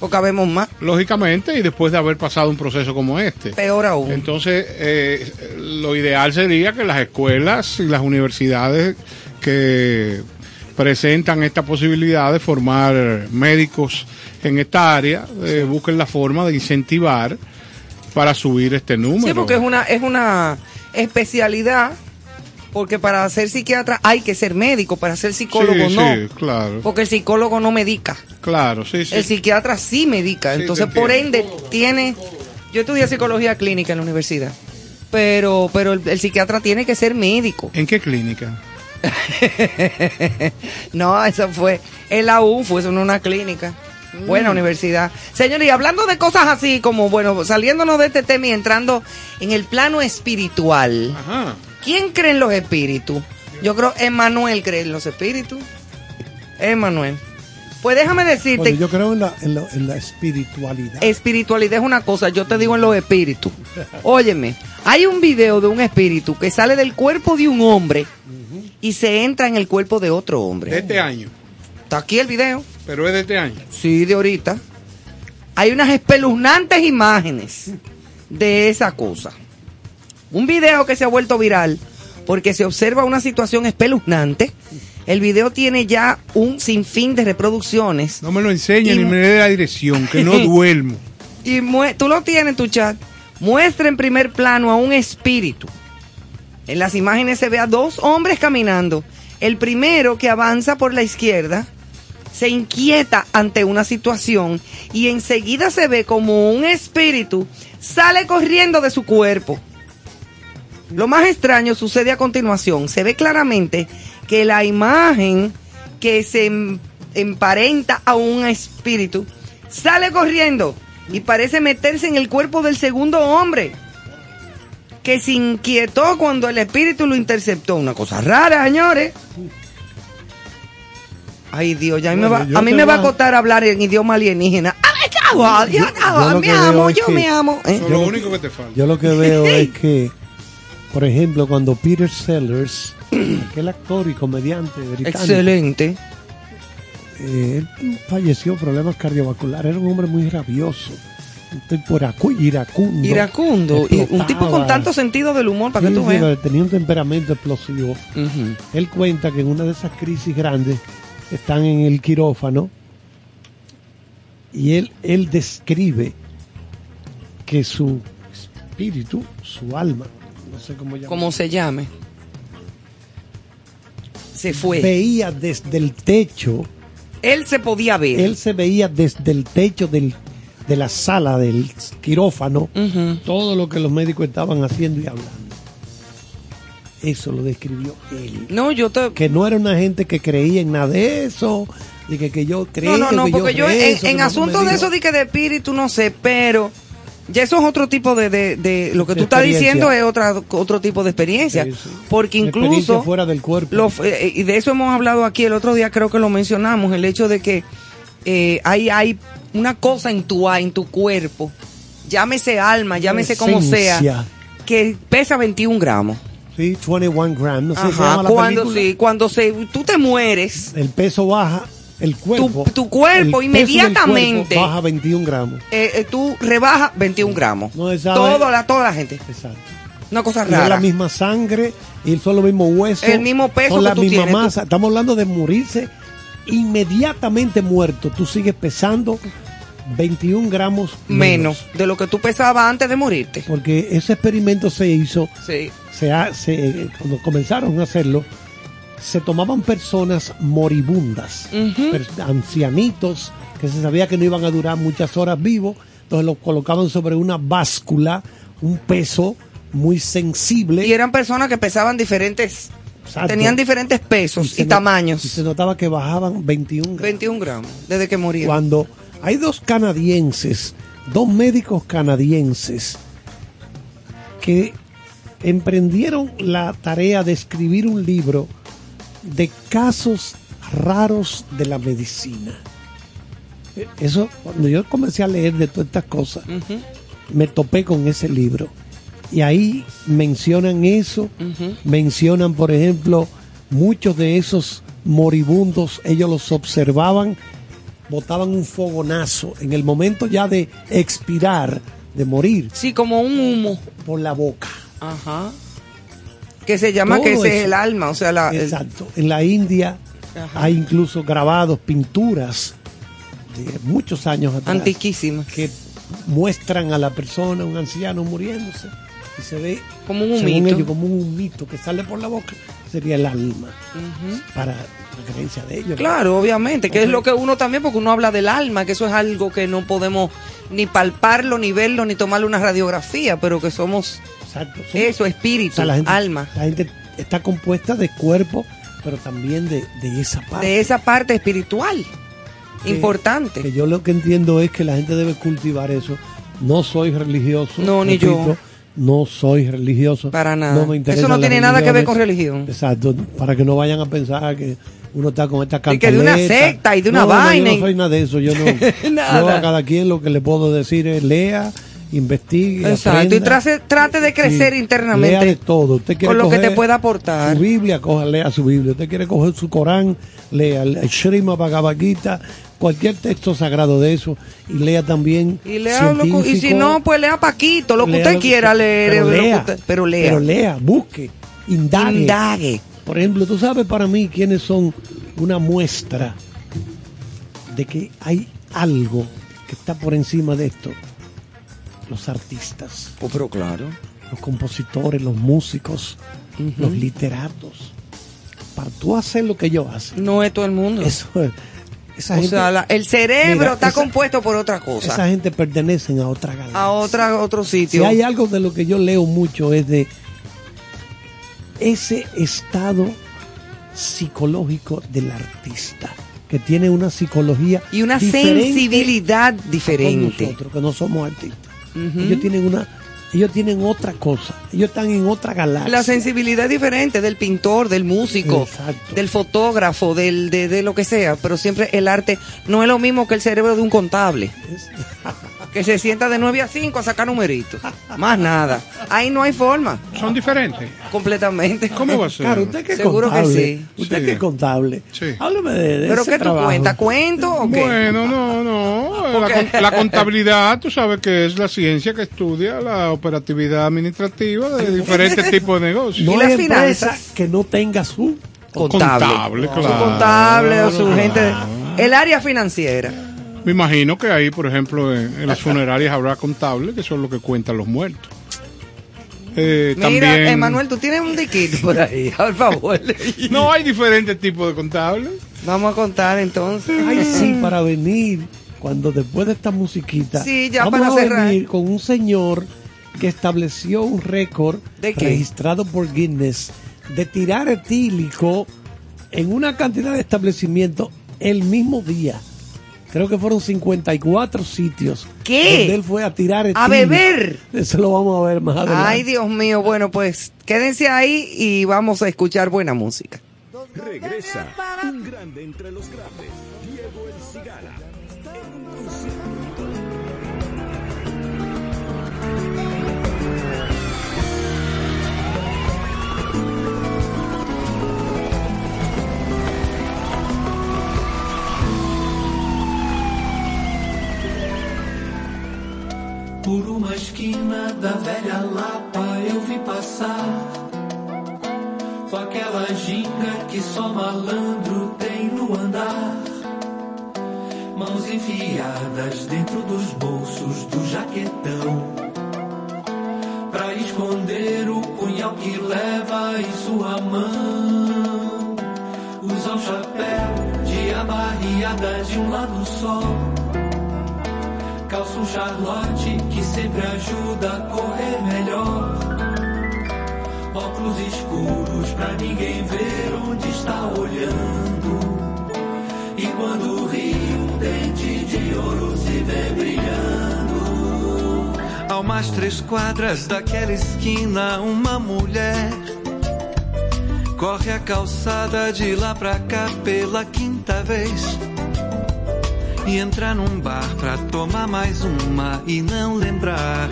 porque habemos más. Lógicamente, y después de haber pasado un proceso como este. Peor aún. Entonces, eh, lo ideal sería que las escuelas y las universidades que presentan esta posibilidad de formar médicos en esta área eh, busquen la forma de incentivar para subir este número. Sí, porque es una, es una especialidad, porque para ser psiquiatra hay que ser médico, para ser psicólogo Sí, no. sí, claro. Porque el psicólogo no medica. Claro, sí, sí. El psiquiatra sí medica. Sí, Entonces, por ende, tiene. Yo estudié psicología clínica en la universidad. Pero, pero el, el psiquiatra tiene que ser médico. ¿En qué clínica? no, eso fue en la UFO, eso no es una clínica. Mm. Buena universidad. Señor, y hablando de cosas así, como, bueno, saliéndonos de este tema y entrando en el plano espiritual. Ajá. ¿Quién cree en los espíritus? Yo creo Emanuel cree en los espíritus. Emanuel. Pues déjame decirte, Bueno, yo creo en la, en la, en la espiritualidad. espiritualidad es una cosa, yo te digo en los espíritus. Óyeme, hay un video de un espíritu que sale del cuerpo de un hombre y se entra en el cuerpo de otro hombre. De este año. Está aquí el video. Pero es de este año. Sí, de ahorita. Hay unas espeluznantes imágenes de esa cosa. Un video que se ha vuelto viral porque se observa una situación espeluznante. El video tiene ya un sinfín de reproducciones. No me lo enseñe Y- ni me dé la dirección, que no duermo. Y tú lo tienes en tu chat. Muestra en primer plano a un espíritu. En las imágenes se ve a dos hombres caminando. El primero que avanza por la izquierda se inquieta ante una situación y enseguida se ve como un espíritu sale corriendo de su cuerpo. Lo más extraño sucede a continuación. Se ve claramente que la imagen que se em- emparenta a un espíritu sale corriendo y parece meterse en el cuerpo del segundo hombre que se inquietó cuando el espíritu lo interceptó. Una cosa rara, señores. Ay, Dios, ya a mí me Bueno, va, yo a mí me va a voy a- costar hablar en idioma alienígena. ¡Ah, me cago! Yo, yo lo me amo, es yo me amo. ¿eh? Es lo único que te falta. Yo lo que veo es que, por ejemplo, cuando Peter Sellers aquel actor y comediante británico. Excelente. Eh, él falleció problemas cardiovasculares. Era un hombre muy rabioso. Un tipo iracu- iracundo. Iracundo. Un tipo con tanto sentido del humor, para que tú sí, veas. tenía un temperamento explosivo. Él cuenta que en una de esas crisis grandes están en el quirófano y él, él describe que su espíritu, su alma, no sé cómo se llame. Se fue. veía desde el techo, Él se podía ver. él se veía desde el techo del, de la sala del quirófano todo lo que los médicos estaban haciendo y hablando. Eso lo describió él. No, yo te... Que no era una gente que creía en nada de eso, de que, que yo creía No, no, no, que porque yo, en, en asuntos de eso de que de espíritu no sé, pero ya eso es otro tipo de, de, de- lo que tú estás diciendo es otra, otro tipo de experiencia, Sí, sí. porque incluso fuera del cuerpo. lo- eh, y de eso hemos hablado aquí el otro día creo que lo mencionamos, el hecho de que eh, hay hay una cosa en tu en tu cuerpo, llámese alma, llámese como sea, que pesa 21 gramos. Sí, 21 grams. No sé si se Ajá, llama la cuando película. sí, cuando se tú te mueres, El peso baja, el cuerpo. Tu- tu cuerpo inmediatamente- cuerpo baja 21 gramos. eh, eh, tú rebajas 21 gramos. No. Toda la, toda la gente. Exacto. Una cosa Y es la rara. misma sangre y son los mismos huesos. El mismo peso son que la tú misma tienes, tú- masa. Estamos hablando de morirse inmediatamente muerto. Tú sigues pesando 21 gramos Menos de lo que tú pesabas antes de morirte. Porque ese experimento se hizo, Sí. se ha- se- cuando comenzaron a hacerlo, se tomaban personas moribundas, ancianitos que se sabía que no iban a durar muchas horas vivos, entonces los colocaban sobre una báscula, un peso muy sensible. Y eran personas que pesaban diferentes, Exacto. tenían diferentes pesos y, no- tamaños. y se notaba que bajaban 21 gramos. 21 gramos, desde que morían. Cuando hay dos canadienses, dos médicos canadienses que emprendieron la tarea de escribir un libro de casos raros de la medicina. Eso, cuando yo comencé a leer de todas estas cosas, me topé con ese libro. Y ahí mencionan eso, mencionan, por ejemplo, muchos de esos moribundos, ellos los observaban, botaban un fogonazo en el momento ya de expirar, de morir. Sí, como un humo. Por la boca. Ajá. Que se llama Todo que ese es el alma, o sea, la, el- Exacto. En la India Ajá. hay incluso grabados, pinturas de muchos años atrás. Antiquísimas. Que muestran a la persona, un anciano muriéndose, y se ve Como un ellos, como un humito que sale por la boca, sería el alma, para la creencia de ellos. Claro, obviamente, que es lo que uno también, porque uno habla del alma, que eso es algo que no podemos ni palparlo, ni verlo, ni tomarle una radiografía, pero que somos Exacto. Son- eso, espíritu, o sea, la gente, alma, La gente está compuesta de cuerpo, pero también de, de esa parte. de esa parte espiritual, Que- importante. Que yo lo que entiendo es que la gente debe cultivar eso. No soy religioso. No, ni yo. No soy religioso. Para nada. No me interesa Eso no tiene nada que ver con religión. Exacto. Para que no vayan a pensar que uno está con esta Y que de una secta y de una No, no, vaina yo y- no soy nada de eso. Yo no. Nada. Yo a cada quien lo que le puedo decir es lea, investigue. Exacto, y aprenda. trate, trate de crecer internamente Lea de todo. Usted quiere con lo que te pueda aportar. Su Biblia, coja, lea su Biblia. Usted quiere coger su Corán, lea el Shrima Bhagavad Gita, cualquier texto sagrado de eso. Y lea también. Y, lea lo que- y si no, pues lea Paquito, lo que lea usted lo que quiera usted- leer, Pero lo que lea, usted- pero lea. Pero lea, busque, indague. Indague. Por ejemplo, tú sabes para mí quiénes son una muestra de que hay algo que está por encima de esto. Los artistas. Oh, pero claro. Los compositores, los músicos, los literatos. Para tú hacer lo que ellos hacen. No es todo el mundo. Eso es- esa o gente, sea, la- el cerebro Mira, está esa- compuesto por otra cosa. esa gente pertenecen a otra galaxia. a otra, otro Si sitio. hay algo de lo que yo leo mucho es de ese estado psicológico del artista, que tiene una psicología y una diferente sensibilidad con diferente. nosotros, que no somos artistas. Ellos tienen una, ellos tienen otra cosa, ellos están en otra galaxia. La sensibilidad es diferente del pintor, del músico, Exacto. del fotógrafo, del, de, de lo que sea, pero siempre el arte no es lo mismo que el cerebro de un contable. que se sienta de 9 a 5 a sacar numeritos. Más nada. Ahí no hay forma. Son diferentes. Completamente. ¿Cómo va a ser? Claro, usted que es Seguro que contable. sí. Usted Sí. que es contable. Sí. Hábleme de, de ¿Pero ese qué tú trabajo. cuentas? ¿Cuento o qué? Bueno, no, no. La, Porque- con- la contabilidad, tú sabes que es la ciencia que estudia la operatividad administrativa de diferentes tipos de negocios. No ¿Y hay las empresa finanzas? que no tenga su Contable. Contable, Su claro. contable o su gente. de- El área financiera. Me imagino que ahí, por ejemplo, en, en las funerarias habrá contables, que son lo que cuentan los muertos. Eh, Mira, también, Emanuel, tú tienes un diquito por ahí, por favor. No, hay diferentes tipos de contables. Vamos a contar entonces. Ay, sí, para venir, cuando después de esta musiquita, Sí, ya vamos para a cerrar. venir con un señor que estableció un récord registrado por Guinness de tirar etílico en una cantidad de establecimientos el mismo día. Creo que fueron 54 sitios ¿Qué? donde él fue a tirar etílico. ¿A beber? Eso lo vamos a ver más adelante. Ay, Dios mío. Bueno, pues quédense ahí y vamos a escuchar buena música. Regresa un grande entre los grandes, Diego El Cigala, en un concierto. Por uma esquina da velha Lapa eu vi passar. Com aquela ginga que só malandro tem no andar. Mãos enfiadas dentro dos bolsos do jaquetão. Pra esconder o punhal que leva em sua mão. Usa um chapéu de abarriada de um lado só Calça um charlotte que sempre ajuda a correr melhor. Óculos escuros pra ninguém ver onde está olhando. E quando ri, um dente de ouro se vê brilhando. A umas três quadras daquela esquina, uma mulher corre a calçada de lá pra cá pela quinta vez. E entra num bar pra tomar mais uma e não lembrar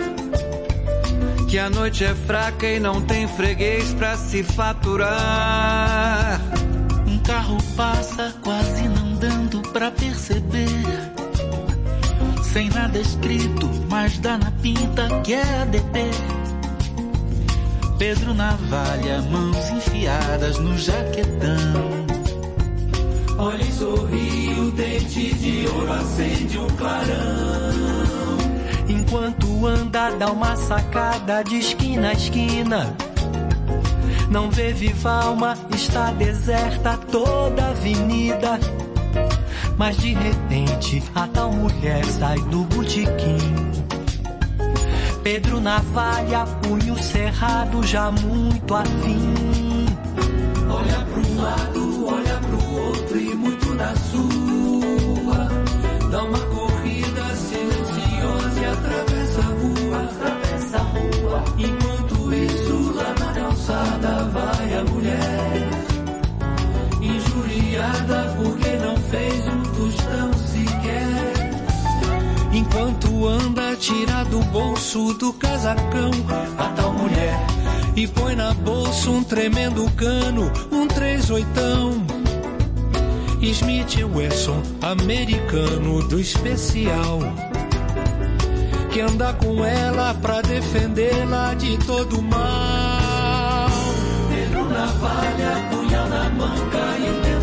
que a noite é fraca e não tem freguês pra se faturar. Um carro passa quase não dando pra perceber. Sem nada escrito, mas dá na pinta que é ADP. Pedro Navalha, mãos enfiadas no jaquetão. Olha e sorri, o dente de ouro acende um clarão. Enquanto anda, dá uma sacada de esquina a esquina. Não vê viva alma, está deserta toda a avenida. Mas de repente, a tal mulher sai do botequim. Pedro Navalha, punho cerrado, já muito afim. Olha pro lado, na sua. Dá uma corrida silenciosa e atravessa a rua, atravessa a rua. Enquanto isso, lá na calçada vai a mulher. Injuriada porque não fez um tostão sequer. Enquanto anda, tira do bolso do casacão a tal mulher e põe na bolsa um tremendo cano, um três oitão. Smith Wesson, americano do especial, que anda com ela pra defendê-la de todo mal. Pedro navalha, punhal na manga e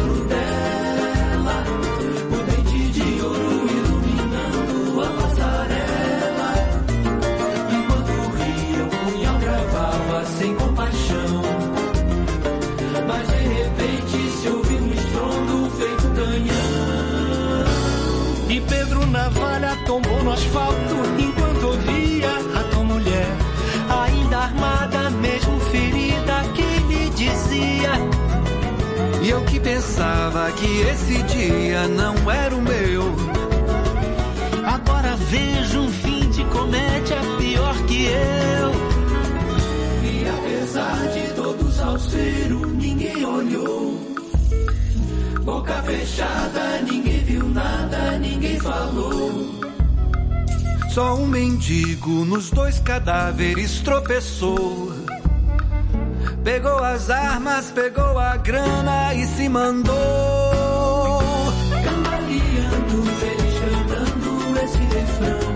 tombou no asfalto enquanto ouvia a tua mulher, ainda armada, mesmo ferida, que lhe dizia. E eu que pensava que esse dia não era o meu. Agora vejo um fim de comédia pior que eu. E apesar de todo salseiro, ninguém olhou. Boca fechada, ninguém viu nada, ninguém falou. Só um mendigo nos dois cadáveres tropeçou. Pegou as armas, pegou a grana e se mandou. Cambaleando, feliz cantando esse refrão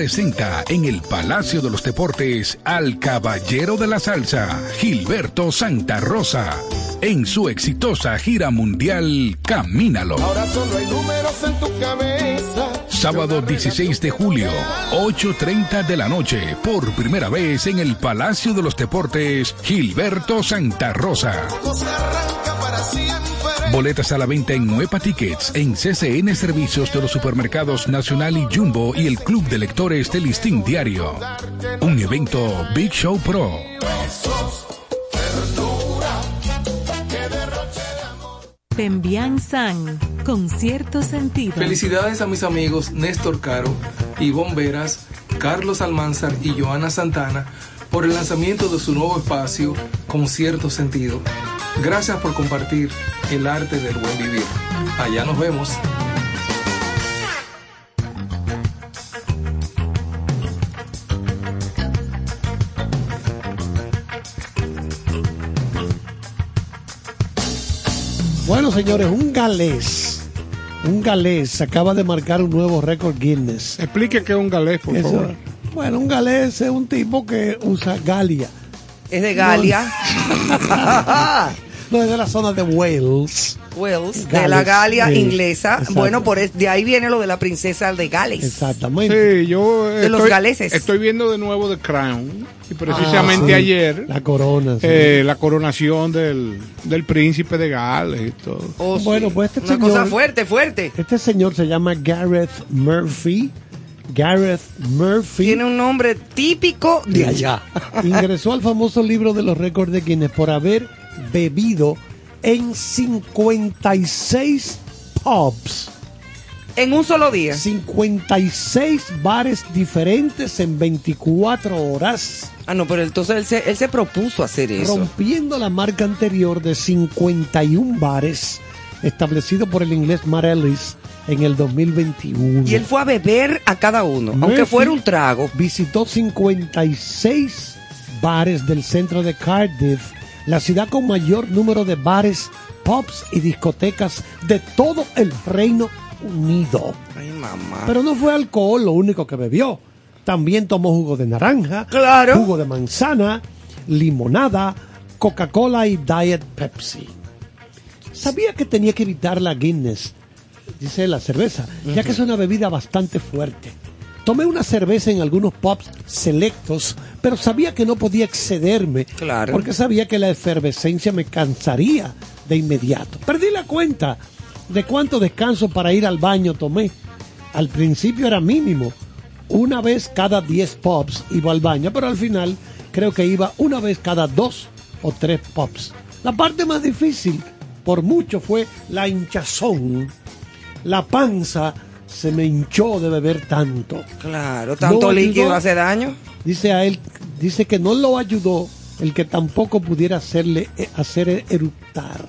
presenta en el Palacio de los Deportes al Caballero de la Salsa, Gilberto Santa Rosa, en su exitosa gira mundial Camínalo. Ahora solo hay números en tu cabeza. Sábado 16 de julio, 8.30 de la noche, por primera vez en el Palacio de los Deportes, Gilberto Santa Rosa. Boletas a la venta en Nueva Tickets, en CCN Servicios de los Supermercados Nacional y Jumbo y el Club de Lectores del Listín Diario. Un evento Big Show Pro. De. Pembian San, con cierto sentido. Felicidades a mis amigos Néstor Caro, Ivonne Veras, Carlos Almanzar y Joana Santana por el lanzamiento de su nuevo espacio con cierto sentido. Gracias por compartir el arte del buen vivir. Allá nos vemos. Bueno, señores, un galés. Un galés acaba de marcar un nuevo récord Guinness. Explique qué es un galés, por Eso- favor. Bueno, un galés es un tipo que usa Galia. Es de Galia. No, es de la zona de Wales. Wales, de la Galia sí, inglesa. exacto. Bueno, por es- de ahí viene lo de la princesa de Gales. Exactamente. Sí, yo De los galeses. Estoy viendo de nuevo The Crown. Y precisamente Ah, sí. ayer. La corona. sí. eh, la coronación del, del príncipe de Gales y todo. Oh, sí. Bueno, pues este Una señor- cosa fuerte, fuerte. Este señor se llama Gareth Murphy. Gareth Murphy. Tiene un nombre típico de allá. Ingresó al famoso libro de los récords de Guinness por haber bebido en 56 pubs. En un solo día. 56 bares diferentes en 24 horas. Ah, no, pero entonces él se, él se propuso hacer eso. rompiendo la marca anterior de 51 bares establecido por el inglés Matt Ellis en el 2021. Y él fue a beber a cada uno, aunque fuera un trago. Visitó 56 bares del centro de Cardiff, la ciudad con mayor número de bares, pubs y discotecas de todo el Reino Unido. Ay, mamá. Pero no fue alcohol lo único que bebió. También tomó jugo de naranja, Claro. jugo de manzana, limonada, Coca-Cola y Diet Pepsi. Sabía que tenía que evitar la Guinness, dice la cerveza, ya que es una bebida bastante fuerte. Tomé una cerveza en algunos pubs selectos, pero sabía que no podía excederme, Claro. porque sabía que la efervescencia me cansaría de inmediato. Perdí la cuenta de cuánto descanso para ir al baño tomé. al principio era mínimo. Una vez cada 10 pops iba al baño, pero al final creo que iba una vez cada dos o tres pops. La parte más difícil, por mucho, fue la hinchazón. La panza se me hinchó de beber tanto. Claro, tanto No líquido ayudó. hace daño. Dice a él, dice que no lo ayudó el que tampoco pudiera hacerle eh, hacer eructar.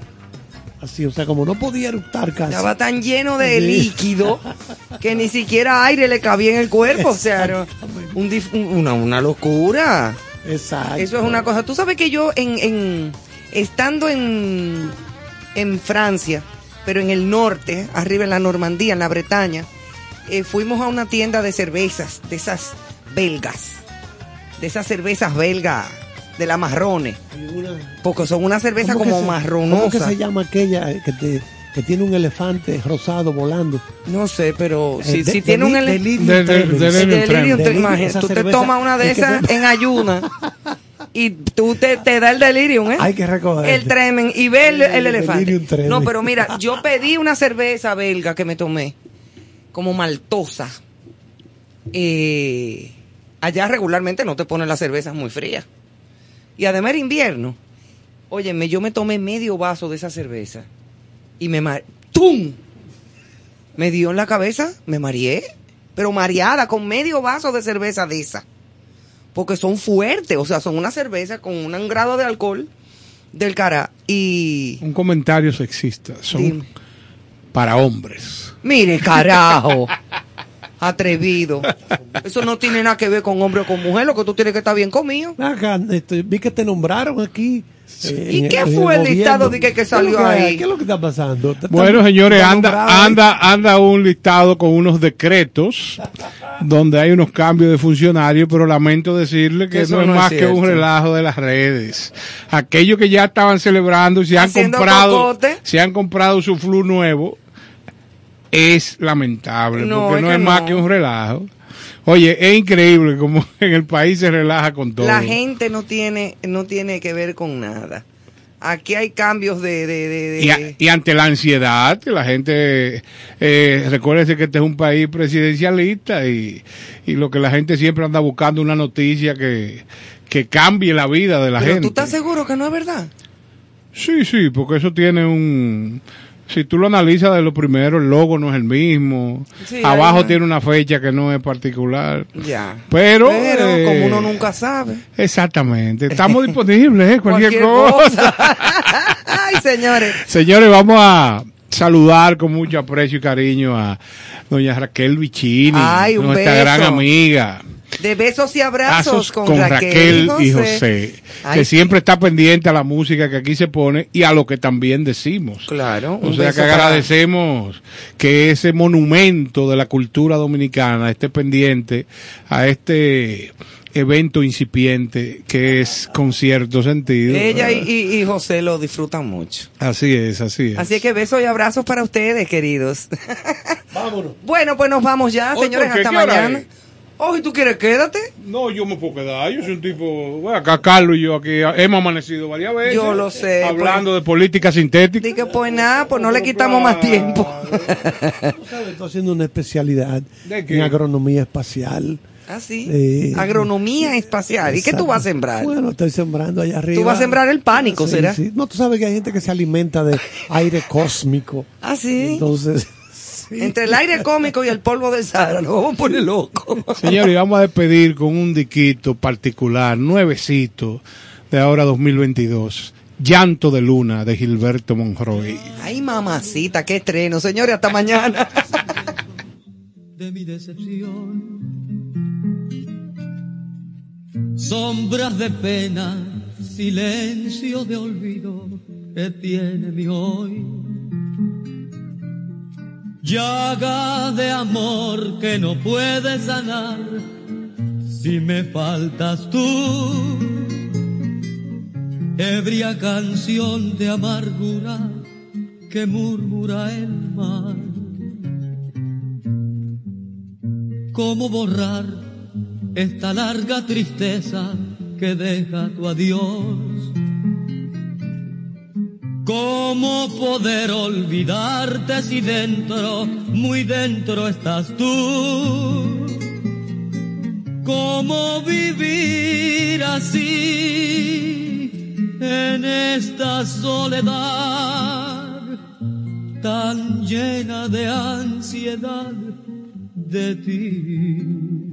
Así, o sea, como no podía eructar casi. Estaba tan lleno de Sí. líquido que ni siquiera aire le cabía en el cuerpo. O sea, un- una, una locura. Exacto. Eso es una cosa. Tú sabes que yo, en, en- estando en, en Francia, pero en el norte, arriba en la Normandía, en la Bretaña, eh, fuimos a una tienda de cervezas, de esas belgas, de esas cervezas belgas, de la marrones. Porque son una cerveza ¿Cómo que como se- marronosa. ¿Cómo que se llama aquella que, te- que tiene un elefante rosado volando? No sé, pero si, Eh, de- si tiene un De- de- tremens. delirium Delirium tremens. tremens. Imagínate, Esa tú te tomas una de esas en ayuna y tú te, te da el delirium, ¿eh? Hay que recoger. El tremen y ve el, el elefante. No, pero mira, yo pedí una cerveza belga que me tomé, como maltosa. Eh, allá regularmente no te ponen las cervezas muy frías. Y además era invierno. Óyeme, yo me tomé medio vaso de esa cerveza y me ma- ¡Tum! Me dio en la cabeza, me mareé, pero mareada con medio vaso de cerveza de esa. Porque son fuertes, o sea, son una cerveza con un grado de alcohol del cara y Un comentario sexista. Son Dime. para hombres. mire, carajo. Atrevido. Eso no tiene nada que ver con hombre o con mujer, lo que tú tienes que estar bien comido. Acá, este, vi que te nombraron aquí. eh, ¿Y qué fue el listado de que- que ¿Qué es salió ahí? ¿Qué es lo que está pasando? Bueno, señores, anda, anda, anda un listado con unos decretos donde hay unos cambios de funcionarios, pero lamento decirle que Eso no es no es más que un relajo de las redes. Aquellos que ya estaban celebrando y se han comprado, cocote. se han comprado su flu nuevo, es lamentable, No, porque es no es más que un relajo. Oye, es increíble como en el país se relaja con todo. La gente no tiene, no tiene que ver con nada. Aquí hay cambios de, de, de- de- Y, a- y ante la ansiedad, que la gente, eh, recuérdese que este es un país presidencialista y, y lo que la gente siempre anda buscando una noticia que, que cambie la vida de la Pero gente. tú estás seguro que no es verdad. Sí, sí, porque eso tiene un... Si tú lo analizas de lo primero, el logo no es el mismo. Sí, Abajo tiene una fecha que no es particular. Ya. Pero, Pero eh, como uno nunca sabe. Exactamente. Estamos disponibles, ¿eh? Cualquier, Cualquier cosa. cosa. Ay, señores. Señores, vamos a saludar con mucho aprecio y cariño a doña Raquel Vicini, Ay, nuestra beso. gran amiga. De besos y abrazos con, Raquel, y José, Ay, que siempre está pendiente a la música que aquí se pone y a lo que también decimos. Claro. O sea que para- agradecemos que ese monumento de la cultura dominicana esté pendiente a este evento incipiente que es con cierto sentido. Ella y, y- José lo disfrutan mucho. Así es, así es. Así que besos y abrazos para ustedes, queridos. Vámonos. Bueno, pues nos vamos ya, señores, hasta ¿Qué hora mañana. Oh, ¿y tú quieres quédate? No, yo me puedo quedar. Yo soy un tipo. Bueno, acá Carlos y yo aquí hemos amanecido varias veces. Yo lo sé, Hablando de política sintética. Dije, pues nada, pues no le quitamos más tiempo. Tú sabes, Estoy haciendo una especialidad ¿De qué? en agronomía espacial. Ah, sí. Eh, Agronomía espacial. ¿Y qué tú vas a sembrar? Bueno, estoy sembrando allá arriba. Tú vas a sembrar el pánico, Sí, ¿será? sí. No, tú sabes que hay gente que se alimenta de aire cósmico. Ah, sí. Entonces, Entre el aire cómico y el polvo del Sahara, nos vamos a poner locos. Señores, vamos a despedir con un diquito particular, nuevecito, de ahora 2022. Llanto de Luna, de Gilberto Monroy. Ay, mamacita, qué estreno. Señores, hasta mañana. de mi decepción. Sombras de pena, silencio de olvido que tiene mi hoy. Llaga de amor que no puede sanar si me faltas tú. Ebria canción de amargura que murmura el mar. ¿Cómo borrar esta larga tristeza que deja tu adiós? ¿Cómo poder olvidarte si dentro, muy dentro estás tú? ¿Cómo vivir así en esta soledad tan llena de ansiedad de ti?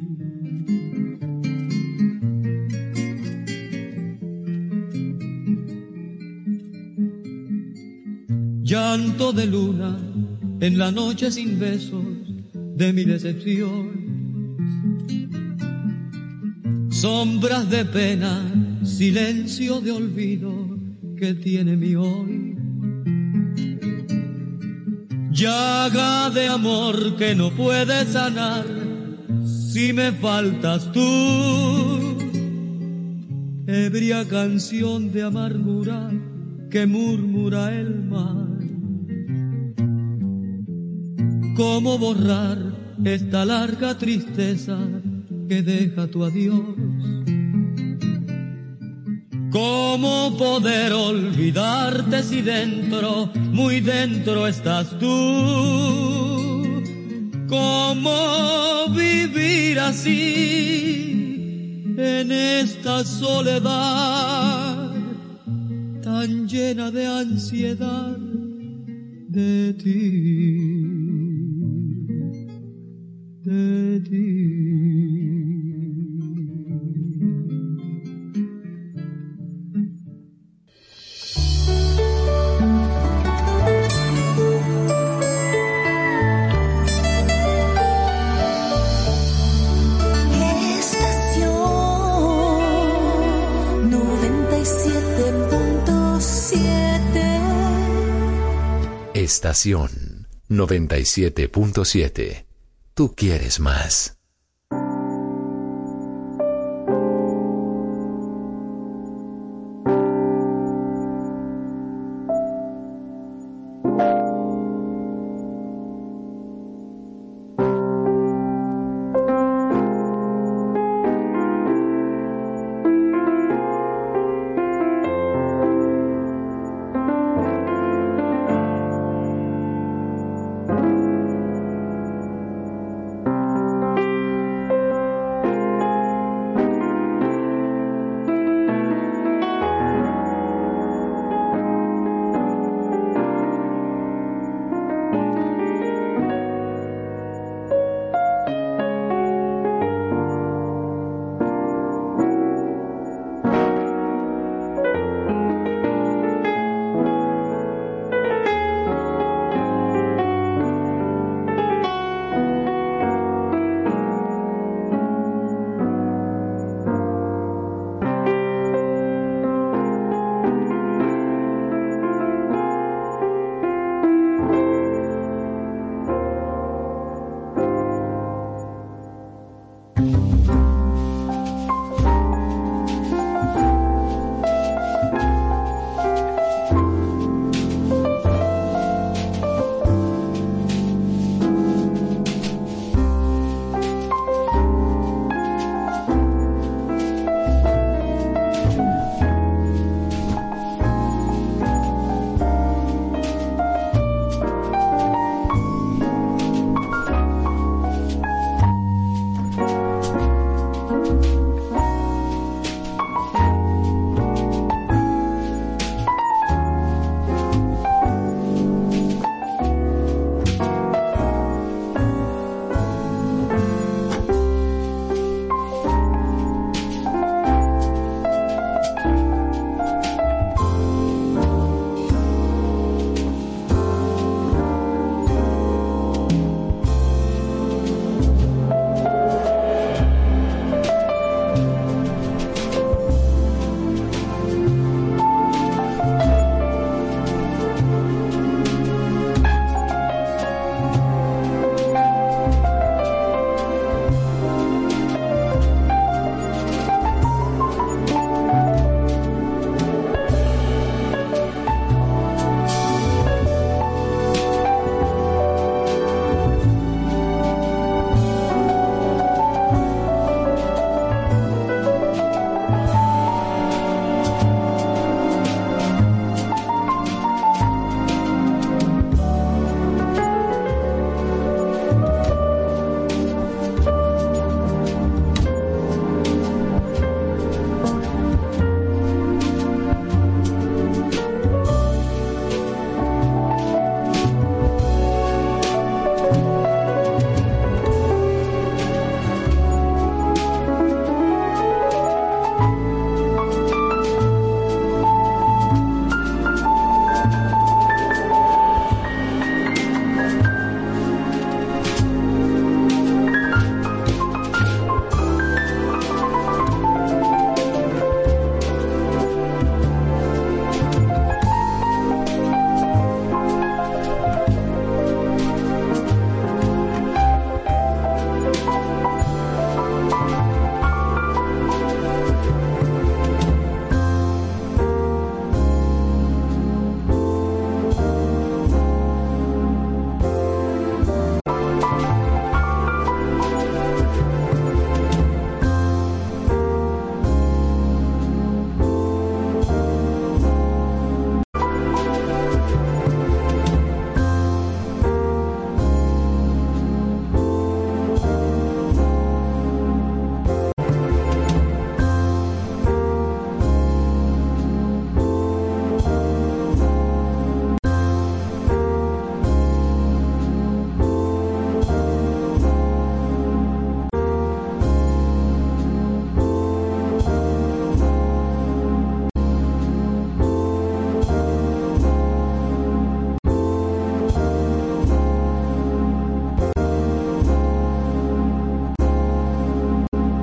Llanto de luna en la noche sin besos de mi decepción. Sombras de pena, silencio de olvido que tiene mi hoy. Llaga de amor que no puede sanar si me faltas tú. Ebria canción de amargura que murmura el mar. ¿Cómo borrar esta larga tristeza que deja tu adiós? ¿Cómo poder olvidarte si dentro, muy dentro estás tú? ¿Cómo vivir así en esta soledad tan llena de ansiedad de ti? De ti. Estación 97.7 Estación 97.7. Tú quieres más.